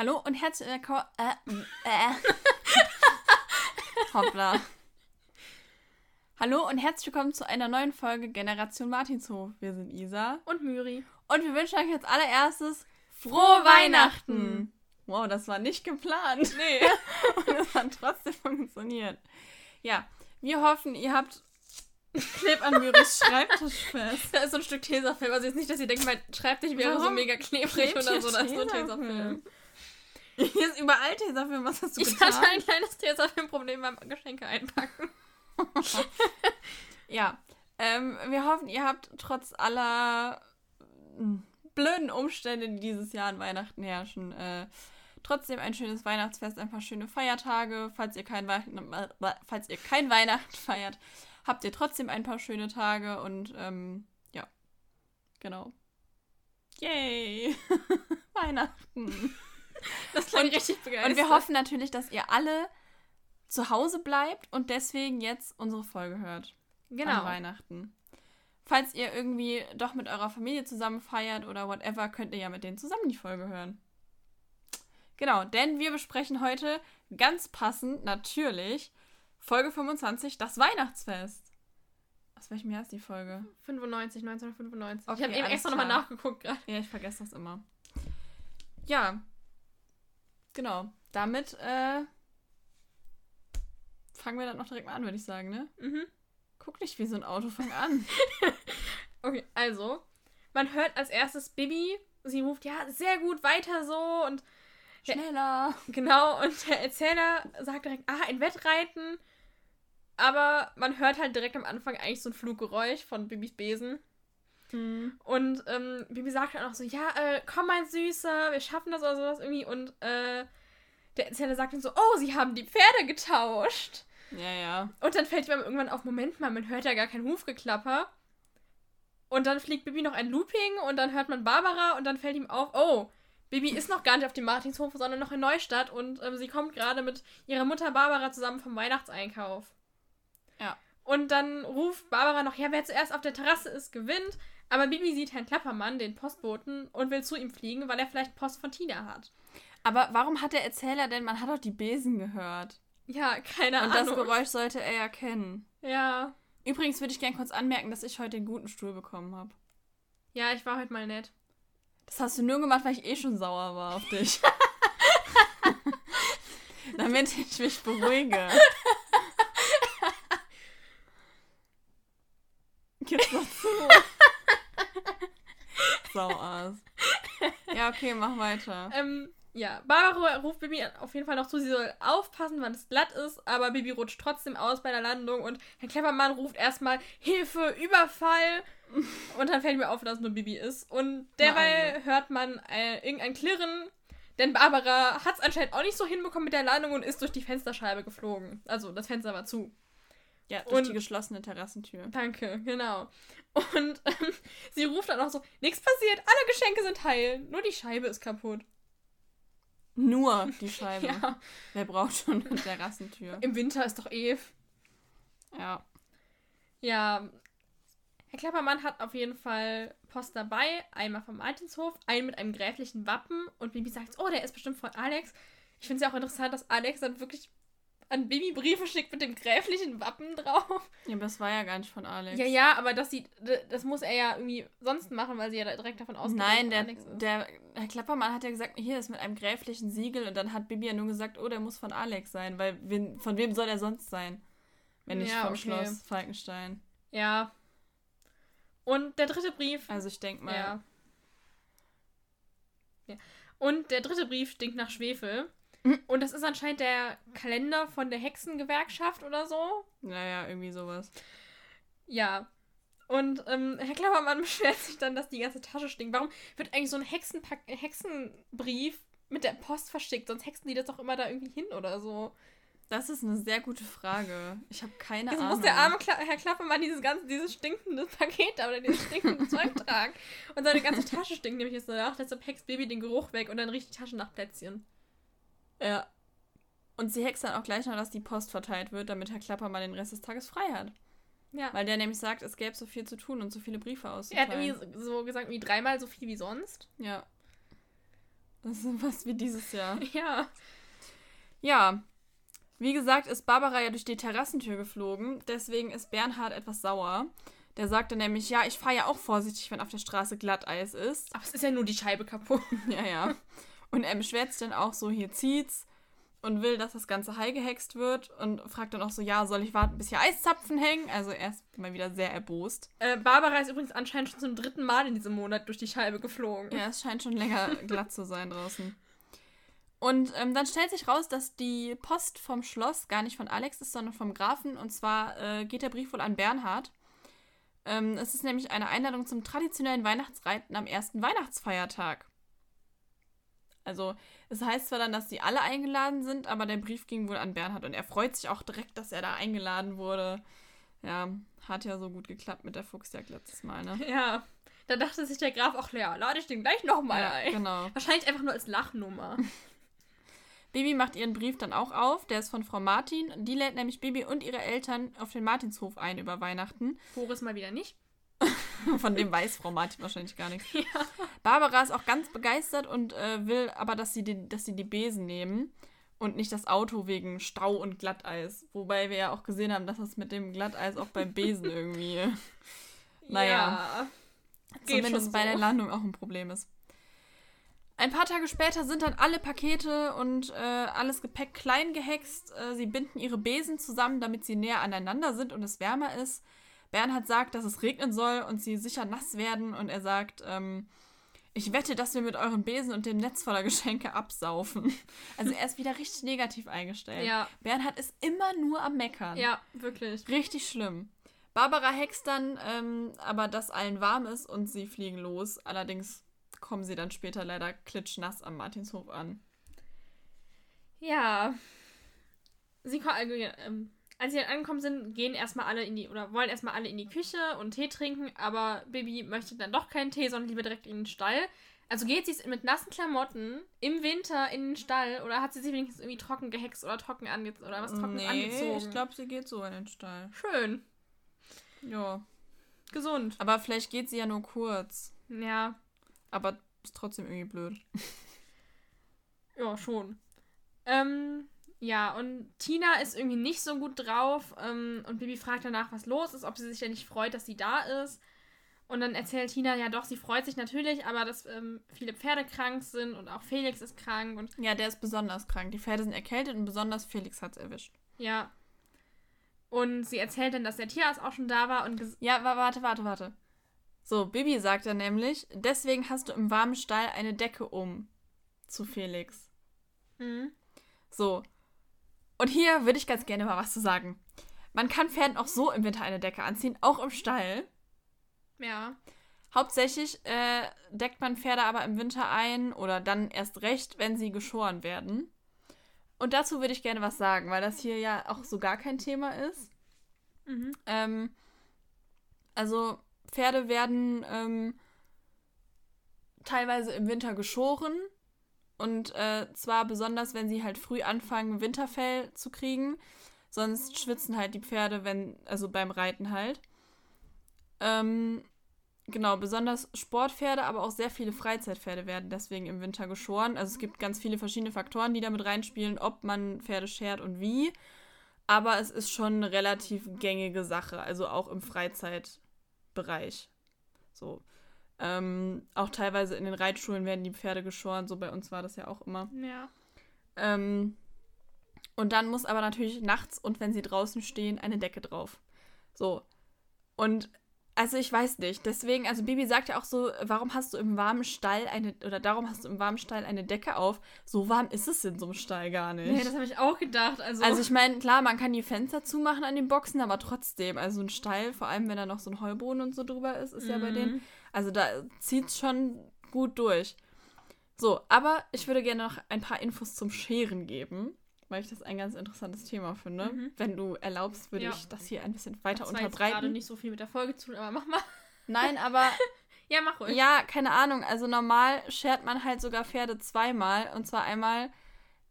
Hallo und herzlich willkommen. Äh, äh. Hoppla. Hallo und herzlich willkommen zu einer neuen Folge Generation Martinshof. Wir sind Isa und Myri. Und wir wünschen euch als allererstes frohe Weihnachten. Wow, das war nicht geplant. Nee. und es hat trotzdem funktioniert. Ja, wir hoffen, ihr habt Kleb an Myris Schreibtisch fest. Da ist so ein Stück Tesafilm. Also jetzt nicht, dass ihr denkt, mein Schreibtisch wäre Warum? so mega klebrig oder so. Da ist nur Tesafilm. Hier ist überall Tesafilm. Was hast du ich getan? Ich hatte ein kleines Tesafilm-Problem beim Geschenke einpacken. ja. Ähm, wir hoffen, ihr habt trotz aller hm, blöden Umstände, die dieses Jahr an Weihnachten herrschen, äh, trotzdem ein schönes Weihnachtsfest, ein paar schöne Feiertage. Falls ihr kein, Weihnachten, falls ihr kein Weihnachten feiert, habt ihr trotzdem ein paar schöne Tage und ähm, ja, genau. Yay! Weihnachten! Das klingt richtig begeistert. Und wir hoffen natürlich, dass ihr alle zu Hause bleibt und deswegen jetzt unsere Folge hört. Genau. An Weihnachten. Falls ihr irgendwie doch mit eurer Familie zusammen feiert oder whatever, könnt ihr ja mit denen zusammen die Folge hören. Genau, denn wir besprechen heute ganz passend natürlich Folge 25, das Weihnachtsfest. Aus welchem Jahr ist die Folge? 95, 1995. Okay, ich habe eben extra nochmal nachgeguckt gerade. Ja, ich vergesse das immer. Ja, Genau. Damit äh, fangen wir dann noch direkt mal an, würde ich sagen, ne? Mhm. Guck nicht wie so ein Auto, fang an. okay, also, man hört als erstes Bibi, sie ruft, ja, sehr gut, weiter so und schneller. Der, genau, und der Erzähler sagt direkt, ah, ein Wettreiten. Aber man hört halt direkt am Anfang eigentlich so ein Fluggeräusch von Bibis Besen. Mhm. Und ähm, Bibi sagt dann auch so, ja, äh, komm mein Süßer, wir schaffen das oder sowas irgendwie. Und äh, der Erzähler sagt dann so, oh, sie haben die Pferde getauscht. Ja, ja. Und dann fällt ihm irgendwann auf, Moment mal, man hört ja gar kein Hufgeklapper. Und dann fliegt Bibi noch ein Looping und dann hört man Barbara und dann fällt ihm auf, oh, Bibi ist noch gar nicht auf dem Martinshof, sondern noch in Neustadt und ähm, sie kommt gerade mit ihrer Mutter Barbara zusammen vom Weihnachtseinkauf. Ja. Und dann ruft Barbara noch, ja, wer zuerst auf der Terrasse ist, gewinnt. Aber Bibi sieht Herrn Klappermann, den Postboten, und will zu ihm fliegen, weil er vielleicht Post von Tina hat. Aber warum hat der Erzähler denn, man hat doch die Besen gehört? Ja, keine Ahnung. Und das Geräusch sollte er ja kennen. Ja. Übrigens würde ich gerne kurz anmerken, dass ich heute den guten Stuhl bekommen habe. Ja, ich war heute mal nett. Das hast du nur gemacht, weil ich eh schon sauer war auf dich. Damit ich mich beruhige. Gib's noch zu. Sauass. Ja, okay, mach weiter. Ähm, ja, Barbara ruft Bibi auf jeden Fall noch zu, sie soll aufpassen, wann es glatt ist, aber Bibi rutscht trotzdem aus bei der Landung und Herr Kleppermann ruft erstmal Hilfe, Überfall. und dann fällt mir auf, dass es nur Bibi ist. Und derweil hört man äh, irgendein Klirren, denn Barbara hat es anscheinend auch nicht so hinbekommen mit der Landung und ist durch die Fensterscheibe geflogen. Also das Fenster war zu. Ja, durch und, die geschlossene Terrassentür. Danke, genau. Und ähm, sie ruft dann auch so, nichts passiert, alle Geschenke sind heil, nur die Scheibe ist kaputt. Nur die Scheibe. ja. Wer braucht schon eine Terrassentür? Im Winter ist doch eh. Ja. Ja. Herr Klappermann hat auf jeden Fall Post dabei. Einmal vom Martinshof, einen mit einem gräflichen Wappen. Und Bibi sagt, oh, der ist bestimmt von Alex. Ich finde es ja auch interessant, dass Alex dann wirklich an Bibi Briefe schickt mit dem gräflichen Wappen drauf. Ja, aber das war ja gar nicht von Alex. Ja, ja, aber das sieht, das muss er ja irgendwie sonst machen, weil sie ja direkt davon ausgeht, Nein, der, der Herr Klappermann hat ja gesagt, hier ist mit einem gräflichen Siegel und dann hat Bibi ja nur gesagt, oh, der muss von Alex sein, weil wen, von wem soll er sonst sein? Wenn nicht ja, vom okay. Schloss Falkenstein. Ja. Und der dritte Brief. Also ich denke mal. Ja. ja. Und der dritte Brief stinkt nach Schwefel. Und das ist anscheinend der Kalender von der Hexengewerkschaft oder so. Naja, irgendwie sowas. Ja. Und ähm, Herr Klappermann beschwert sich dann, dass die ganze Tasche stinkt. Warum wird eigentlich so ein Hexenpack Hexenbrief mit der Post verschickt? Sonst hexen die das doch immer da irgendwie hin oder so. Das ist eine sehr gute Frage. Ich habe keine Jetzt Ahnung. muss der arme Kla Herr Klappermann dieses ganze, dieses stinkende Paket da oder dieses stinkende Zeug tragen. Und seine ganze Tasche stinkt nämlich jetzt danach. Deshalb hext Baby den Geruch weg und dann riecht die Tasche nach Plätzchen. Ja. Und sie hext dann auch gleich noch, dass die Post verteilt wird, damit Herr Klapper mal den Rest des Tages frei hat. Ja. Weil der nämlich sagt, es gäbe so viel zu tun und so viele Briefe auszuteilen. Er hat irgendwie so gesagt, wie dreimal so viel wie sonst. Ja. Das ist was wie dieses Jahr. Ja. Ja. Wie gesagt, ist Barbara ja durch die Terrassentür geflogen. Deswegen ist Bernhard etwas sauer. Der sagte nämlich, ja, ich fahre ja auch vorsichtig, wenn auf der Straße Glatteis ist. Aber es ist ja nur die Scheibe kaputt. ja, ja. Und er beschwert dann auch so, hier zieht's und will, dass das Ganze heil gehext wird und fragt dann auch so, ja, soll ich warten, bis hier Eiszapfen hängen? Also er ist mal wieder sehr erbost. Äh, Barbara ist übrigens anscheinend schon zum dritten Mal in diesem Monat durch die Scheibe geflogen. Ja, es scheint schon länger glatt zu sein draußen. Und ähm, dann stellt sich raus, dass die Post vom Schloss gar nicht von Alex ist, sondern vom Grafen. Und zwar äh, geht der Brief wohl an Bernhard. Ähm, es ist nämlich eine Einladung zum traditionellen Weihnachtsreiten am ersten Weihnachtsfeiertag. Also es heißt zwar dann, dass sie alle eingeladen sind, aber der Brief ging wohl an Bernhard und er freut sich auch direkt, dass er da eingeladen wurde. Ja, hat ja so gut geklappt mit der Fuchsjagd letztes Mal, ne? Ja. Da dachte sich der Graf auch, ja, lade ich den gleich nochmal ja, ein. Genau. Wahrscheinlich einfach nur als Lachnummer. Bibi macht ihren Brief dann auch auf. Der ist von Frau Martin. Die lädt nämlich Bibi und ihre Eltern auf den Martinshof ein über Weihnachten. Boris mal wieder nicht. Von dem weiß Frau Martin wahrscheinlich gar nichts. Ja. Barbara ist auch ganz begeistert und äh, will aber, dass sie, die, dass sie die Besen nehmen und nicht das Auto wegen Stau und Glatteis. Wobei wir ja auch gesehen haben, dass das mit dem Glatteis auch beim Besen irgendwie, naja, ja, zumindest bei so. der Landung auch ein Problem ist. Ein paar Tage später sind dann alle Pakete und äh, alles Gepäck klein gehext. Äh, sie binden ihre Besen zusammen, damit sie näher aneinander sind und es wärmer ist. Bernhard sagt, dass es regnen soll und sie sicher nass werden und er sagt, ähm, ich wette, dass wir mit euren Besen und dem Netz voller Geschenke absaufen. Also er ist wieder richtig negativ eingestellt. Ja. Bernhard ist immer nur am Meckern. Ja, wirklich. Richtig schlimm. Barbara hext dann, ähm, aber dass allen warm ist und sie fliegen los. Allerdings kommen sie dann später leider klitschnass am Martinshof an. Ja. Sie kommen, also, ähm, als sie dann angekommen sind, gehen erstmal alle in die, oder wollen erstmal alle in die Küche und Tee trinken, aber Bibi möchte dann doch keinen Tee, sondern lieber direkt in den Stall. Also geht sie mit nassen Klamotten im Winter in den Stall oder hat sie sich wenigstens irgendwie trocken gehext oder trocken angezogen oder was trocken nee, angezogen? Ich glaube, sie geht so in den Stall. Schön. Ja. Gesund. Aber vielleicht geht sie ja nur kurz. Ja. Aber ist trotzdem irgendwie blöd. ja, schon. Ähm, ja, und Tina ist irgendwie nicht so gut drauf ähm, und Bibi fragt danach, was los ist, ob sie sich denn nicht freut, dass sie da ist. Und dann erzählt Tina, ja doch, sie freut sich natürlich, aber dass ähm, viele Pferde krank sind und auch Felix ist krank. Und ja, der ist besonders krank. Die Pferde sind erkältet und besonders Felix hat es erwischt. Ja. Und sie erzählt dann, dass der Tierarzt auch schon da war und... Ja, warte, warte, warte. So, Bibi sagt dann nämlich, deswegen hast du im warmen Stall eine Decke um. Zu Felix. Mhm. So, und hier würde ich ganz gerne mal was zu sagen. Man kann Pferden auch so im Winter eine Decke anziehen, auch im Stall. Ja. Hauptsächlich äh, deckt man Pferde aber im Winter ein oder dann erst recht, wenn sie geschoren werden. Und dazu würde ich gerne was sagen, weil das hier ja auch so gar kein Thema ist. Mhm. Ähm, also Pferde werden ähm, teilweise im Winter geschoren und äh, zwar besonders, wenn sie halt früh anfangen, Winterfell zu kriegen. Sonst schwitzen halt die Pferde, wenn, also beim Reiten halt. Ähm, genau, besonders Sportpferde, aber auch sehr viele Freizeitpferde werden deswegen im Winter geschoren. Also es gibt ganz viele verschiedene Faktoren, die damit reinspielen, ob man Pferde schert und wie. Aber es ist schon eine relativ gängige Sache, also auch im Freizeitbereich. So. Ähm, auch teilweise in den Reitschulen werden die Pferde geschoren, so bei uns war das ja auch immer. Ja. Ähm, und dann muss aber natürlich nachts und wenn sie draußen stehen, eine Decke drauf. So. Und also ich weiß nicht. Deswegen, also Bibi sagt ja auch so, warum hast du im warmen Stall eine, oder darum hast du im warmen Stall eine Decke auf? So warm ist es in so einem Stall gar nicht. Nee, das habe ich auch gedacht. Also, also ich meine, klar, man kann die Fenster zumachen an den Boxen, aber trotzdem, also ein Stall, vor allem wenn da noch so ein Heuboden und so drüber ist, ist mhm. ja bei denen. Also da zieht es schon gut durch. So, aber ich würde gerne noch ein paar Infos zum Scheren geben weil ich das ein ganz interessantes Thema finde. Mhm. Wenn du erlaubst, würde ja. ich das hier ein bisschen weiter das unterbreiten. Ich gerade nicht so viel mit der Folge zu tun, aber mach mal. Nein, aber. ja, mach ruhig. Ja, keine Ahnung. Also normal schert man halt sogar Pferde zweimal. Und zwar einmal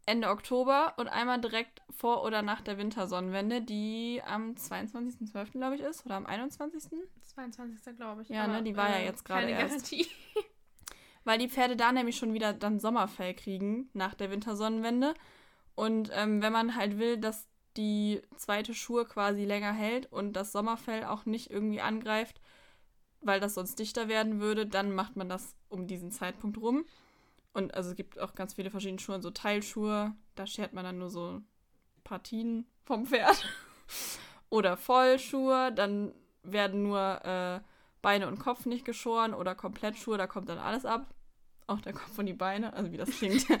Ende Oktober und einmal direkt vor oder nach der Wintersonnenwende, die am 22.12. glaube ich ist. Oder am 21. 22. glaube ich. Ja, aber, ne, die war äh, ja jetzt gerade erst. Garantie. weil die Pferde da nämlich schon wieder dann Sommerfell kriegen nach der Wintersonnenwende. Und ähm, wenn man halt will, dass die zweite Schuhe quasi länger hält und das Sommerfell auch nicht irgendwie angreift, weil das sonst dichter werden würde, dann macht man das um diesen Zeitpunkt rum. Und also es gibt auch ganz viele verschiedene Schuhe, so Teilschuhe, da schert man dann nur so Partien vom Pferd. oder Vollschuhe, dann werden nur äh, Beine und Kopf nicht geschoren oder Komplettschuhe, da kommt dann alles ab. Auch der Kopf und die Beine, also wie das klingt. ja,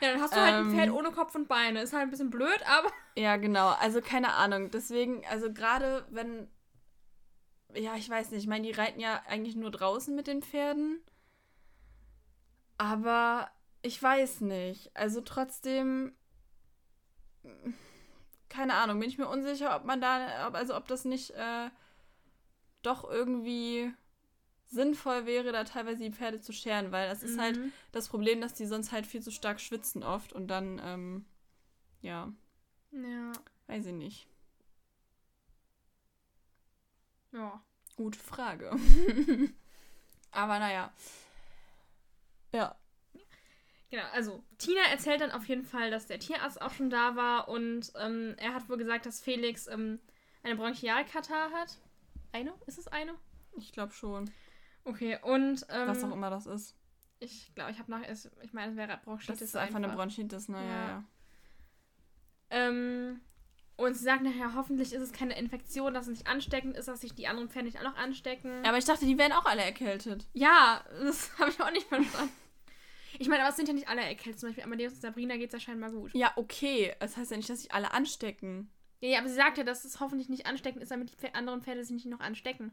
dann hast du halt ein Pferd ähm. ohne Kopf und Beine. Ist halt ein bisschen blöd, aber. Ja, genau. Also keine Ahnung. Deswegen, also gerade wenn. Ja, ich weiß nicht. Ich meine, die reiten ja eigentlich nur draußen mit den Pferden. Aber ich weiß nicht. Also trotzdem keine Ahnung, bin ich mir unsicher, ob man da, also ob das nicht äh, doch irgendwie sinnvoll wäre, da teilweise die Pferde zu scheren, weil das ist halt mhm. halt das Problem, dass die sonst halt viel zu stark schwitzen oft und dann, ähm, ja. Ja. Weiß ich nicht. Ja. Gute Frage. Aber naja. Ja. Genau, also Tina erzählt dann auf jeden Fall, dass der Tierarzt auch schon da war und ähm, er hat wohl gesagt, dass Felix ähm, eine Bronchialkatar hat. Eine? Ist es eine? Ich glaube schon. Okay, und. Ähm, Was auch immer das ist. Ich glaube, ich habe nach. Ich meine, es wäre Bronchitis. Das ist einfach, einfach. eine Bronchitis, naja, ja. ja. Ähm, und sie sagt nachher, hoffentlich ist es keine Infektion, dass es nicht ansteckend ist, dass sich die anderen Pferde nicht auch noch anstecken. Ja, aber ich dachte, die werden auch alle erkältet. Ja, das habe ich auch nicht verstanden. Ich meine, aber es sind ja nicht alle erkältet. Zum Beispiel Amadeus und Sabrina geht es ja scheinbar gut. Ja, okay. Das heißt ja nicht, dass sich alle anstecken. Ja, ja, aber sie sagt ja, dass es hoffentlich nicht ansteckend ist, damit die anderen Pferde sich nicht noch anstecken.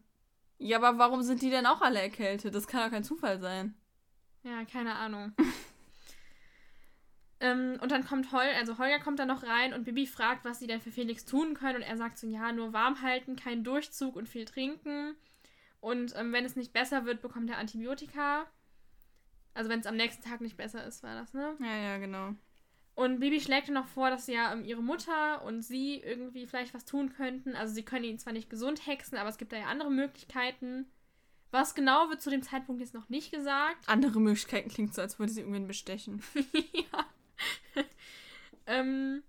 Ja, aber warum sind die denn auch alle erkältet? Das kann doch kein Zufall sein. Ja, keine Ahnung. ähm, und dann kommt Hol, also Holger kommt dann noch rein und Bibi fragt, was sie denn für Felix tun können. Und er sagt so, ja, nur warm halten, keinen Durchzug und viel trinken. Und ähm, wenn es nicht besser wird, bekommt er Antibiotika. Also wenn es am nächsten Tag nicht besser ist, war das, ne? Ja, ja, genau. Und Bibi schlägt noch vor, dass ja ähm, ihre Mutter und sie irgendwie vielleicht was tun könnten. Also sie können ihn zwar nicht gesund hexen, aber es gibt da ja andere Möglichkeiten. Was genau wird zu dem Zeitpunkt jetzt noch nicht gesagt. Andere Möglichkeiten klingt so, als würde sie irgendwen bestechen. ja. ähm,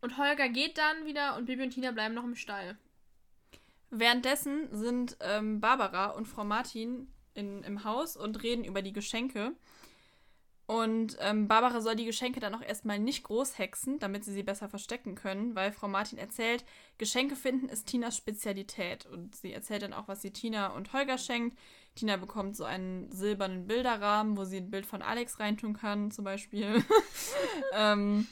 und Holger geht dann wieder und Bibi und Tina bleiben noch im Stall. Währenddessen sind ähm, Barbara und Frau Martin in, im Haus und reden über die Geschenke. Und ähm, Barbara soll die Geschenke dann auch erstmal nicht groß hexen, damit sie sie besser verstecken können, weil Frau Martin erzählt, Geschenke finden ist Tinas Spezialität. Und sie erzählt dann auch, was sie Tina und Holger schenkt. Tina bekommt so einen silbernen Bilderrahmen, wo sie ein Bild von Alex reintun kann, zum Beispiel. ähm,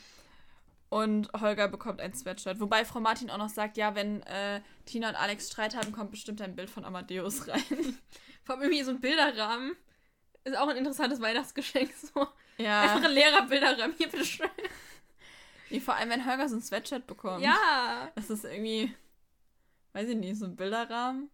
und Holger bekommt ein Sweatshirt. Wobei Frau Martin auch noch sagt, ja, wenn äh, Tina und Alex Streit haben, kommt bestimmt ein Bild von Amadeus rein. Vor allem irgendwie so ein Bilderrahmen. Ist auch ein interessantes Weihnachtsgeschenk. So. Ja. Einfach ein leerer Bilderrahmen. Hier, bitteschön. Nee, vor allem, wenn Holger so ein Sweatshirt bekommt. Ja. Das ist irgendwie, weiß ich nicht, so ein Bilderrahmen.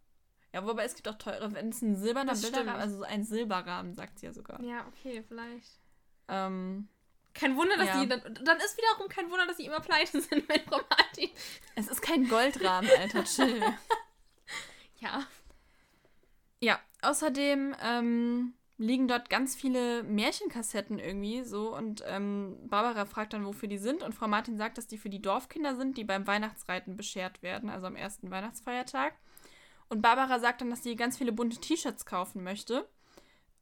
Ja, wobei es gibt auch teure, wenn es ein silberner das Bilderrahmen, stimmt. also so ein Silberrahmen, sagt sie ja sogar. Ja, okay, vielleicht. Ähm, kein Wunder, dass ja. die dann, dann ist wiederum kein Wunder, dass sie immer pleite sind mit Frau Martin. Es ist kein Goldrahmen, Alter, chill. ja. Ja, außerdem ähm, liegen dort ganz viele Märchenkassetten irgendwie so und ähm, Barbara fragt dann, wofür die sind und Frau Martin sagt, dass die für die Dorfkinder sind, die beim Weihnachtsreiten beschert werden, also am ersten Weihnachtsfeiertag. Und Barbara sagt dann, dass sie ganz viele bunte T-Shirts kaufen möchte,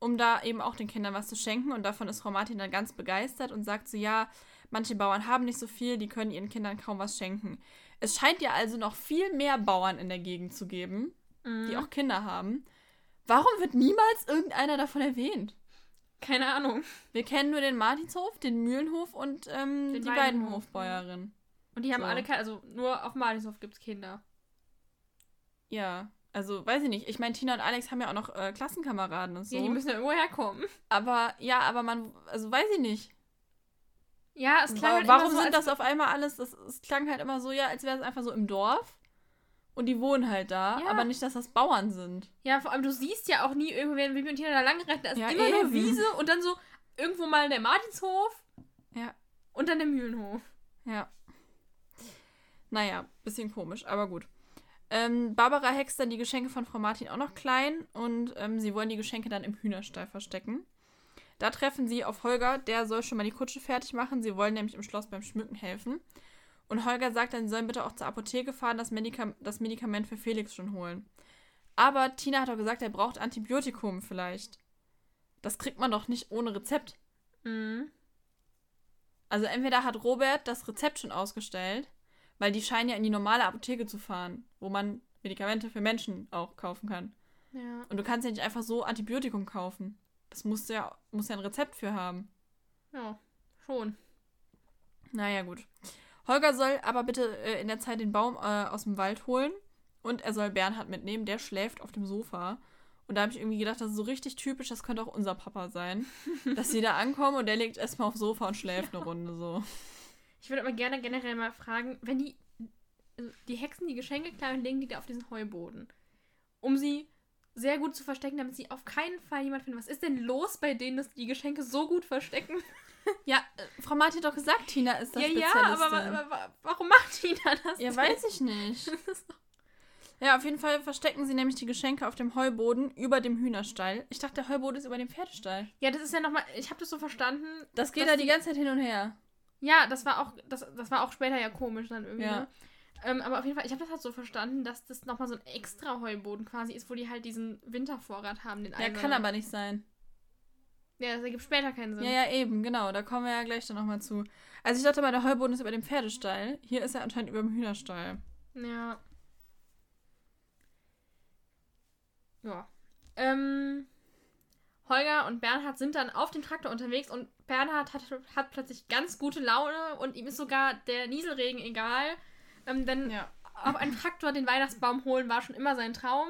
um da eben auch den Kindern was zu schenken und davon ist Frau Martin dann ganz begeistert und sagt so, ja, manche Bauern haben nicht so viel, die können ihren Kindern kaum was schenken. Es scheint ja also noch viel mehr Bauern in der Gegend zu geben, mhm. die auch Kinder haben. Warum wird niemals irgendeiner davon erwähnt? Keine Ahnung. Wir kennen nur den Martinshof, den Mühlenhof und ähm, die beiden Hofbäuerinnen. Und die haben so. alle keine, also nur auf Martinshof gibt es Kinder. Ja, also weiß ich nicht. Ich meine, Tina und Alex haben ja auch noch äh, Klassenkameraden und so. Ja, die müssen ja irgendwo herkommen. Aber ja, aber man, also weiß ich nicht. Ja, es klang halt Warum so, sind das auf einmal alles, das, es klang halt immer so, ja, als wäre es einfach so im Dorf. Und die wohnen halt da, ja. aber nicht, dass das Bauern sind. Ja, vor allem, du siehst ja auch nie wenn Bibi und Tina da lang rennen, da ist ja, immer eben. nur Wiese und dann so irgendwo mal der Martinshof. Ja. Und dann der Mühlenhof. Ja. Naja, bisschen komisch, aber gut. Ähm, Barbara hext dann die Geschenke von Frau Martin auch noch klein und ähm, sie wollen die Geschenke dann im Hühnerstall verstecken. Da treffen sie auf Holger, der soll schon mal die Kutsche fertig machen. Sie wollen nämlich im Schloss beim Schmücken helfen. Und Holger sagt dann, sie sollen bitte auch zur Apotheke fahren, das, Medika das Medikament für Felix schon holen. Aber Tina hat doch gesagt, er braucht Antibiotikum vielleicht. Das kriegt man doch nicht ohne Rezept. Mhm. Also entweder hat Robert das Rezept schon ausgestellt, weil die scheinen ja in die normale Apotheke zu fahren, wo man Medikamente für Menschen auch kaufen kann. Ja. Und du kannst ja nicht einfach so Antibiotikum kaufen. Das musst du ja, musst ja ein Rezept für haben. Ja, schon. Naja, gut. Holger soll aber bitte äh, in der Zeit den Baum äh, aus dem Wald holen und er soll Bernhard mitnehmen, der schläft auf dem Sofa. Und da habe ich irgendwie gedacht, das ist so richtig typisch, das könnte auch unser Papa sein. dass sie da ankommen und der legt erstmal aufs Sofa und schläft ja. eine Runde so. Ich würde aber gerne generell mal fragen, wenn die, also die Hexen die Geschenke und legen die da auf diesen Heuboden, um sie sehr gut zu verstecken, damit sie auf keinen Fall jemand finden. Was ist denn los bei denen, dass die Geschenke so gut verstecken? Ja, äh, Frau Martin hat doch gesagt, Tina ist das Ja, ja, aber, aber, warum macht Tina das? Ja, denn? weiß ich nicht. ja, auf jeden Fall verstecken sie nämlich die Geschenke auf dem Heuboden über dem Hühnerstall. Ich dachte, der Heuboden ist über dem Pferdestall. Ja, das ist ja nochmal, ich habe das so verstanden. Das geht da die ganze Zeit hin und her. Ja, das war auch, das, das war auch später ja komisch dann irgendwie. Ja. Ne? Ähm, aber auf jeden Fall, ich habe das halt so verstanden, dass das nochmal so ein extra Heuboden quasi ist, wo die halt diesen Wintervorrat haben, den Ja, kann aber nicht sein. Ja, das ergibt später keinen Sinn. Ja, ja, eben, genau. Da kommen wir ja gleich dann nochmal zu. Also ich dachte mal, der Heuboden ist über dem Pferdestall. Hier ist er anscheinend über dem Hühnerstall. Ja. Ja. Ähm, Holger und Bernhard sind dann auf dem Traktor unterwegs und Bernhard hat, hat plötzlich ganz gute Laune und ihm ist sogar der Nieselregen egal. Ähm, denn ja. auf einem Traktor den Weihnachtsbaum holen war schon immer sein Traum.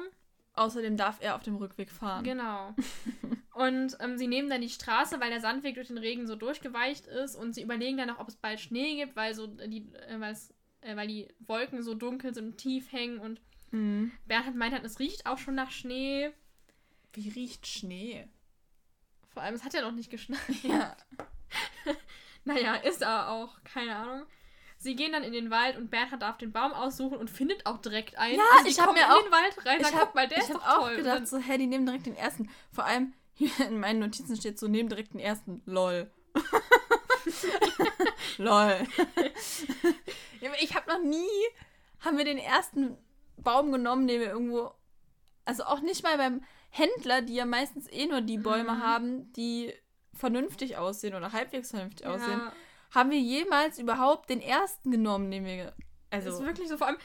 Außerdem darf er auf dem Rückweg fahren. Genau. Und ähm, sie nehmen dann die Straße, weil der Sandweg durch den Regen so durchgeweicht ist. Und sie überlegen dann auch, ob es bald Schnee gibt, weil so die, äh, äh, weil die Wolken so dunkel sind und tief hängen. Und mhm. Bernhard meint halt, es riecht auch schon nach Schnee. Wie riecht Schnee? Vor allem, es hat ja noch nicht geschneit. Ja. naja, ist aber auch, keine Ahnung. Sie gehen dann in den Wald und Bernhard darf den Baum aussuchen und findet auch direkt einen. Ja, also ich habe mir auch in den Wald rein. Ich habe mal, der ich ist doch auch toll. gedacht, so, hä, die nehmen direkt den ersten. Vor allem hier in meinen Notizen steht so, nehmen direkt den ersten. Lol. Lol. ich habe noch nie, haben wir den ersten Baum genommen, den wir irgendwo, also auch nicht mal beim Händler, die ja meistens eh nur die Bäume mhm. haben, die vernünftig aussehen oder halbwegs vernünftig ja. aussehen haben wir jemals überhaupt den ersten genommen, den wir. Also. Das ist wirklich so, vor allem.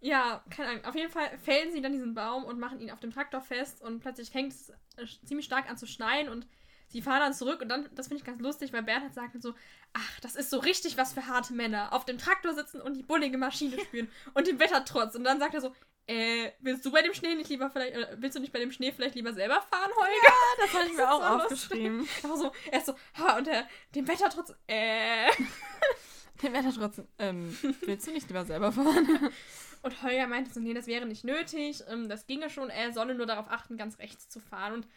Ja, keine Ahnung. Auf jeden Fall fällen sie dann diesen Baum und machen ihn auf dem Traktor fest und plötzlich fängt es äh, ziemlich stark an zu schneien und sie fahren dann zurück und dann, das finde ich ganz lustig, weil Bernhard sagt dann so, ach, das ist so richtig was für harte Männer. Auf dem Traktor sitzen und die bullige Maschine spüren und dem Wetter trotz. Und dann sagt er so, äh, willst du bei dem Schnee nicht lieber vielleicht, oder willst du nicht bei dem Schnee vielleicht lieber selber fahren, Holger? Ja, das habe ich mir auch aufgeschrieben. Aber so, er ist so, ha, und der, dem Wetter trotz, äh. dem Wetter trotz, ähm, willst du nicht lieber selber fahren? Und Holger meinte so, nee, das wäre nicht nötig, ähm, das ginge schon, er solle nur darauf achten, ganz rechts zu fahren. Und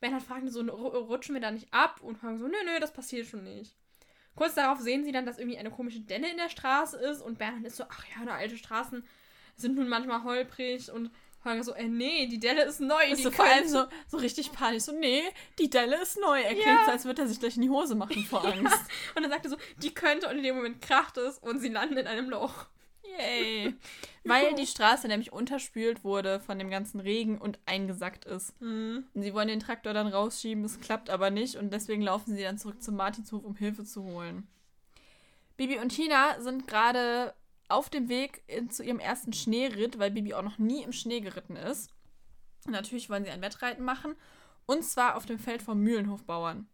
Bernhard fragte so, rutschen wir da nicht ab? Und Holger so, nö, nö, das passiert schon nicht. Kurz darauf sehen sie dann, dass irgendwie eine komische Delle in der Straße ist und Bernhard ist so, ach ja, eine alte Straßen sind nun manchmal holprig und Holger so, äh, nee, die Delle ist neu. Ist die so vor allem so, so richtig panisch, so, nee, die Delle ist neu. Er klingt so, als würde er sich gleich in die Hose machen vor Angst. Ja. Und dann sagt er so, die könnte und in dem Moment kracht es und sie landen in einem Loch. Yay. Weil die Straße nämlich unterspült wurde von dem ganzen Regen und eingesackt ist. Mhm. Und sie wollen den Traktor dann rausschieben, es klappt aber nicht und deswegen laufen sie dann zurück zum Martinshof, um Hilfe zu holen. Bibi und Tina sind gerade auf dem Weg in, zu ihrem ersten Schneeritt, weil Bibi auch noch nie im Schnee geritten ist. Natürlich wollen sie ein Wettreiten machen. Und zwar auf dem Feld vom Mühlenhofbauern.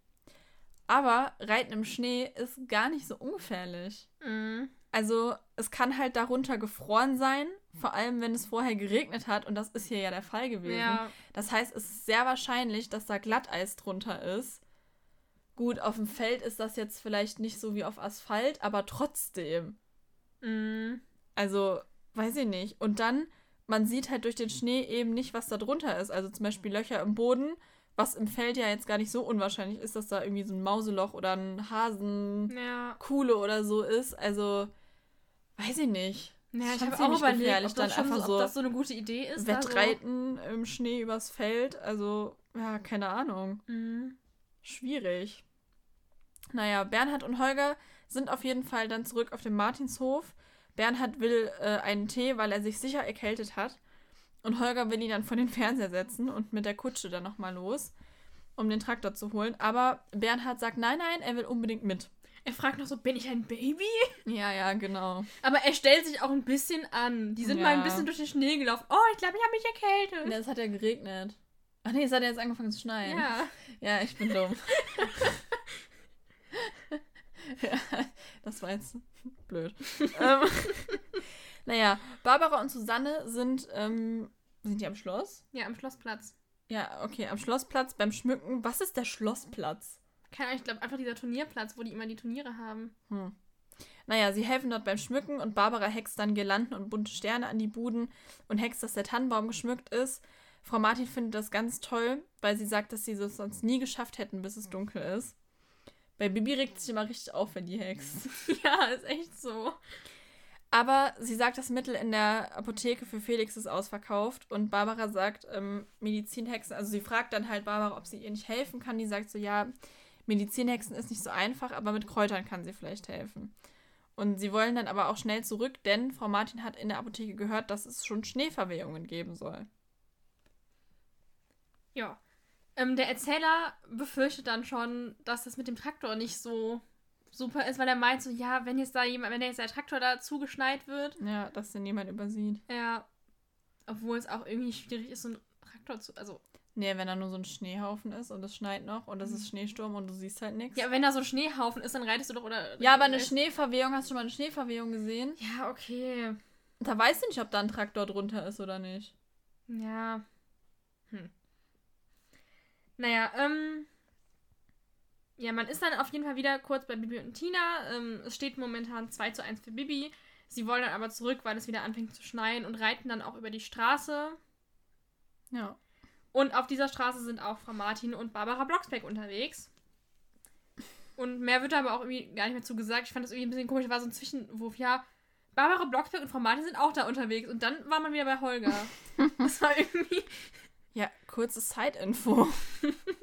Aber Reiten im Schnee ist gar nicht so ungefährlich. Mhm. Also es kann halt darunter gefroren sein, vor allem wenn es vorher geregnet hat und das ist hier ja der Fall gewesen. Ja. Das heißt, es ist sehr wahrscheinlich, dass da Glatteis drunter ist. Gut, auf dem Feld ist das jetzt vielleicht nicht so wie auf Asphalt, aber trotzdem. Mhm. Also, weiß ich nicht. Und dann, man sieht halt durch den Schnee eben nicht, was da drunter ist. Also zum Beispiel Löcher im Boden, was im Feld ja jetzt gar nicht so unwahrscheinlich ist, dass da irgendwie so ein Mauseloch oder ein Hasenkuhle ja. oder so ist. Also, weiß ich nicht. Ja, ich habe auch überlegt, ob, das schon, so, ob das so eine gute Idee ist. Wettreiten also. im Schnee übers Feld, also, ja, keine Ahnung. Mhm. Schwierig. Naja, Bernhard und Holger sind auf jeden Fall dann zurück auf dem Martinshof. Bernhard will äh, einen Tee, weil er sich sicher erkältet hat. Und Holger will ihn dann vor den Fernseher setzen und mit der Kutsche dann nochmal los, um den Traktor zu holen. Aber Bernhard sagt, nein, nein, er will unbedingt mit. Er fragt noch so, bin ich ein Baby? Ja, ja, genau. Aber er stellt sich auch ein bisschen an. Die sind ja. mal ein bisschen durch den Schnee gelaufen. Oh, ich glaube, ich habe mich erkältet. Ja, es hat ja geregnet. Ach nee, es hat ja jetzt angefangen zu schneien. Ja. Ja, ich bin dumm. ja, das war jetzt blöd. ähm, naja, Barbara und Susanne sind, ähm, sind die am Schloss? Ja, am Schlossplatz. Ja, okay, am Schlossplatz beim Schmücken. Was ist der Schlossplatz? Keine Ahnung, ich glaube einfach dieser Turnierplatz, wo die immer die Turniere haben. Hm. Naja, sie helfen dort beim Schmücken und Barbara hext dann Girlanden und bunte Sterne an die Buden und hext, dass der Tannenbaum geschmückt ist. Frau Martin findet das ganz toll, weil sie sagt, dass sie es sonst nie geschafft hätten, bis es dunkel ist. Bei Bibi regt sich immer richtig auf, wenn die hext. ja, ist echt so. Aber sie sagt, das Mittel in der Apotheke für Felix ist ausverkauft und Barbara sagt, ähm, Medizinhexen, also sie fragt dann halt Barbara, ob sie ihr nicht helfen kann. Die sagt so, ja, Medizinhexen ist nicht so einfach, aber mit Kräutern kann sie vielleicht helfen. Und sie wollen dann aber auch schnell zurück, denn Frau Martin hat in der Apotheke gehört, dass es schon Schneeverwehungen geben soll. Ja. Ähm, der Erzähler befürchtet dann schon, dass das mit dem Traktor nicht so super ist, weil er meint so, ja, wenn jetzt da jemand, wenn jetzt der Traktor da zugeschneit wird. Ja, dass den jemand übersieht. Ja. Obwohl es auch irgendwie schwierig ist, so einen Traktor zu. Also. Nee, wenn da nur so ein Schneehaufen ist und es schneit noch und es ist Schneesturm und du siehst halt nichts. Ja, wenn da so ein Schneehaufen ist, dann reitest du doch oder. Ja, aber eine Schneeverwehung, hast du schon mal eine Schneeverwehung gesehen? Ja, okay. Da weißt du nicht, ob da ein Traktor drunter ist oder nicht. Ja. Hm. Naja, ähm. Ja, man ist dann auf jeden Fall wieder kurz bei Bibi und Tina. Ähm, es steht momentan 2 zu 1 für Bibi. Sie wollen dann aber zurück, weil es wieder anfängt zu schneien und reiten dann auch über die Straße. Ja. Und auf dieser Straße sind auch Frau Martin und Barbara Blocksberg unterwegs. Und mehr wird da aber auch irgendwie gar nicht mehr zu gesagt. Ich fand das irgendwie ein bisschen komisch. War so ein Zwischenwurf. Ja, Barbara Blocksberg und Frau Martin sind auch da unterwegs. Und dann war man wieder bei Holger. das war irgendwie. Ja, kurze Side-Info.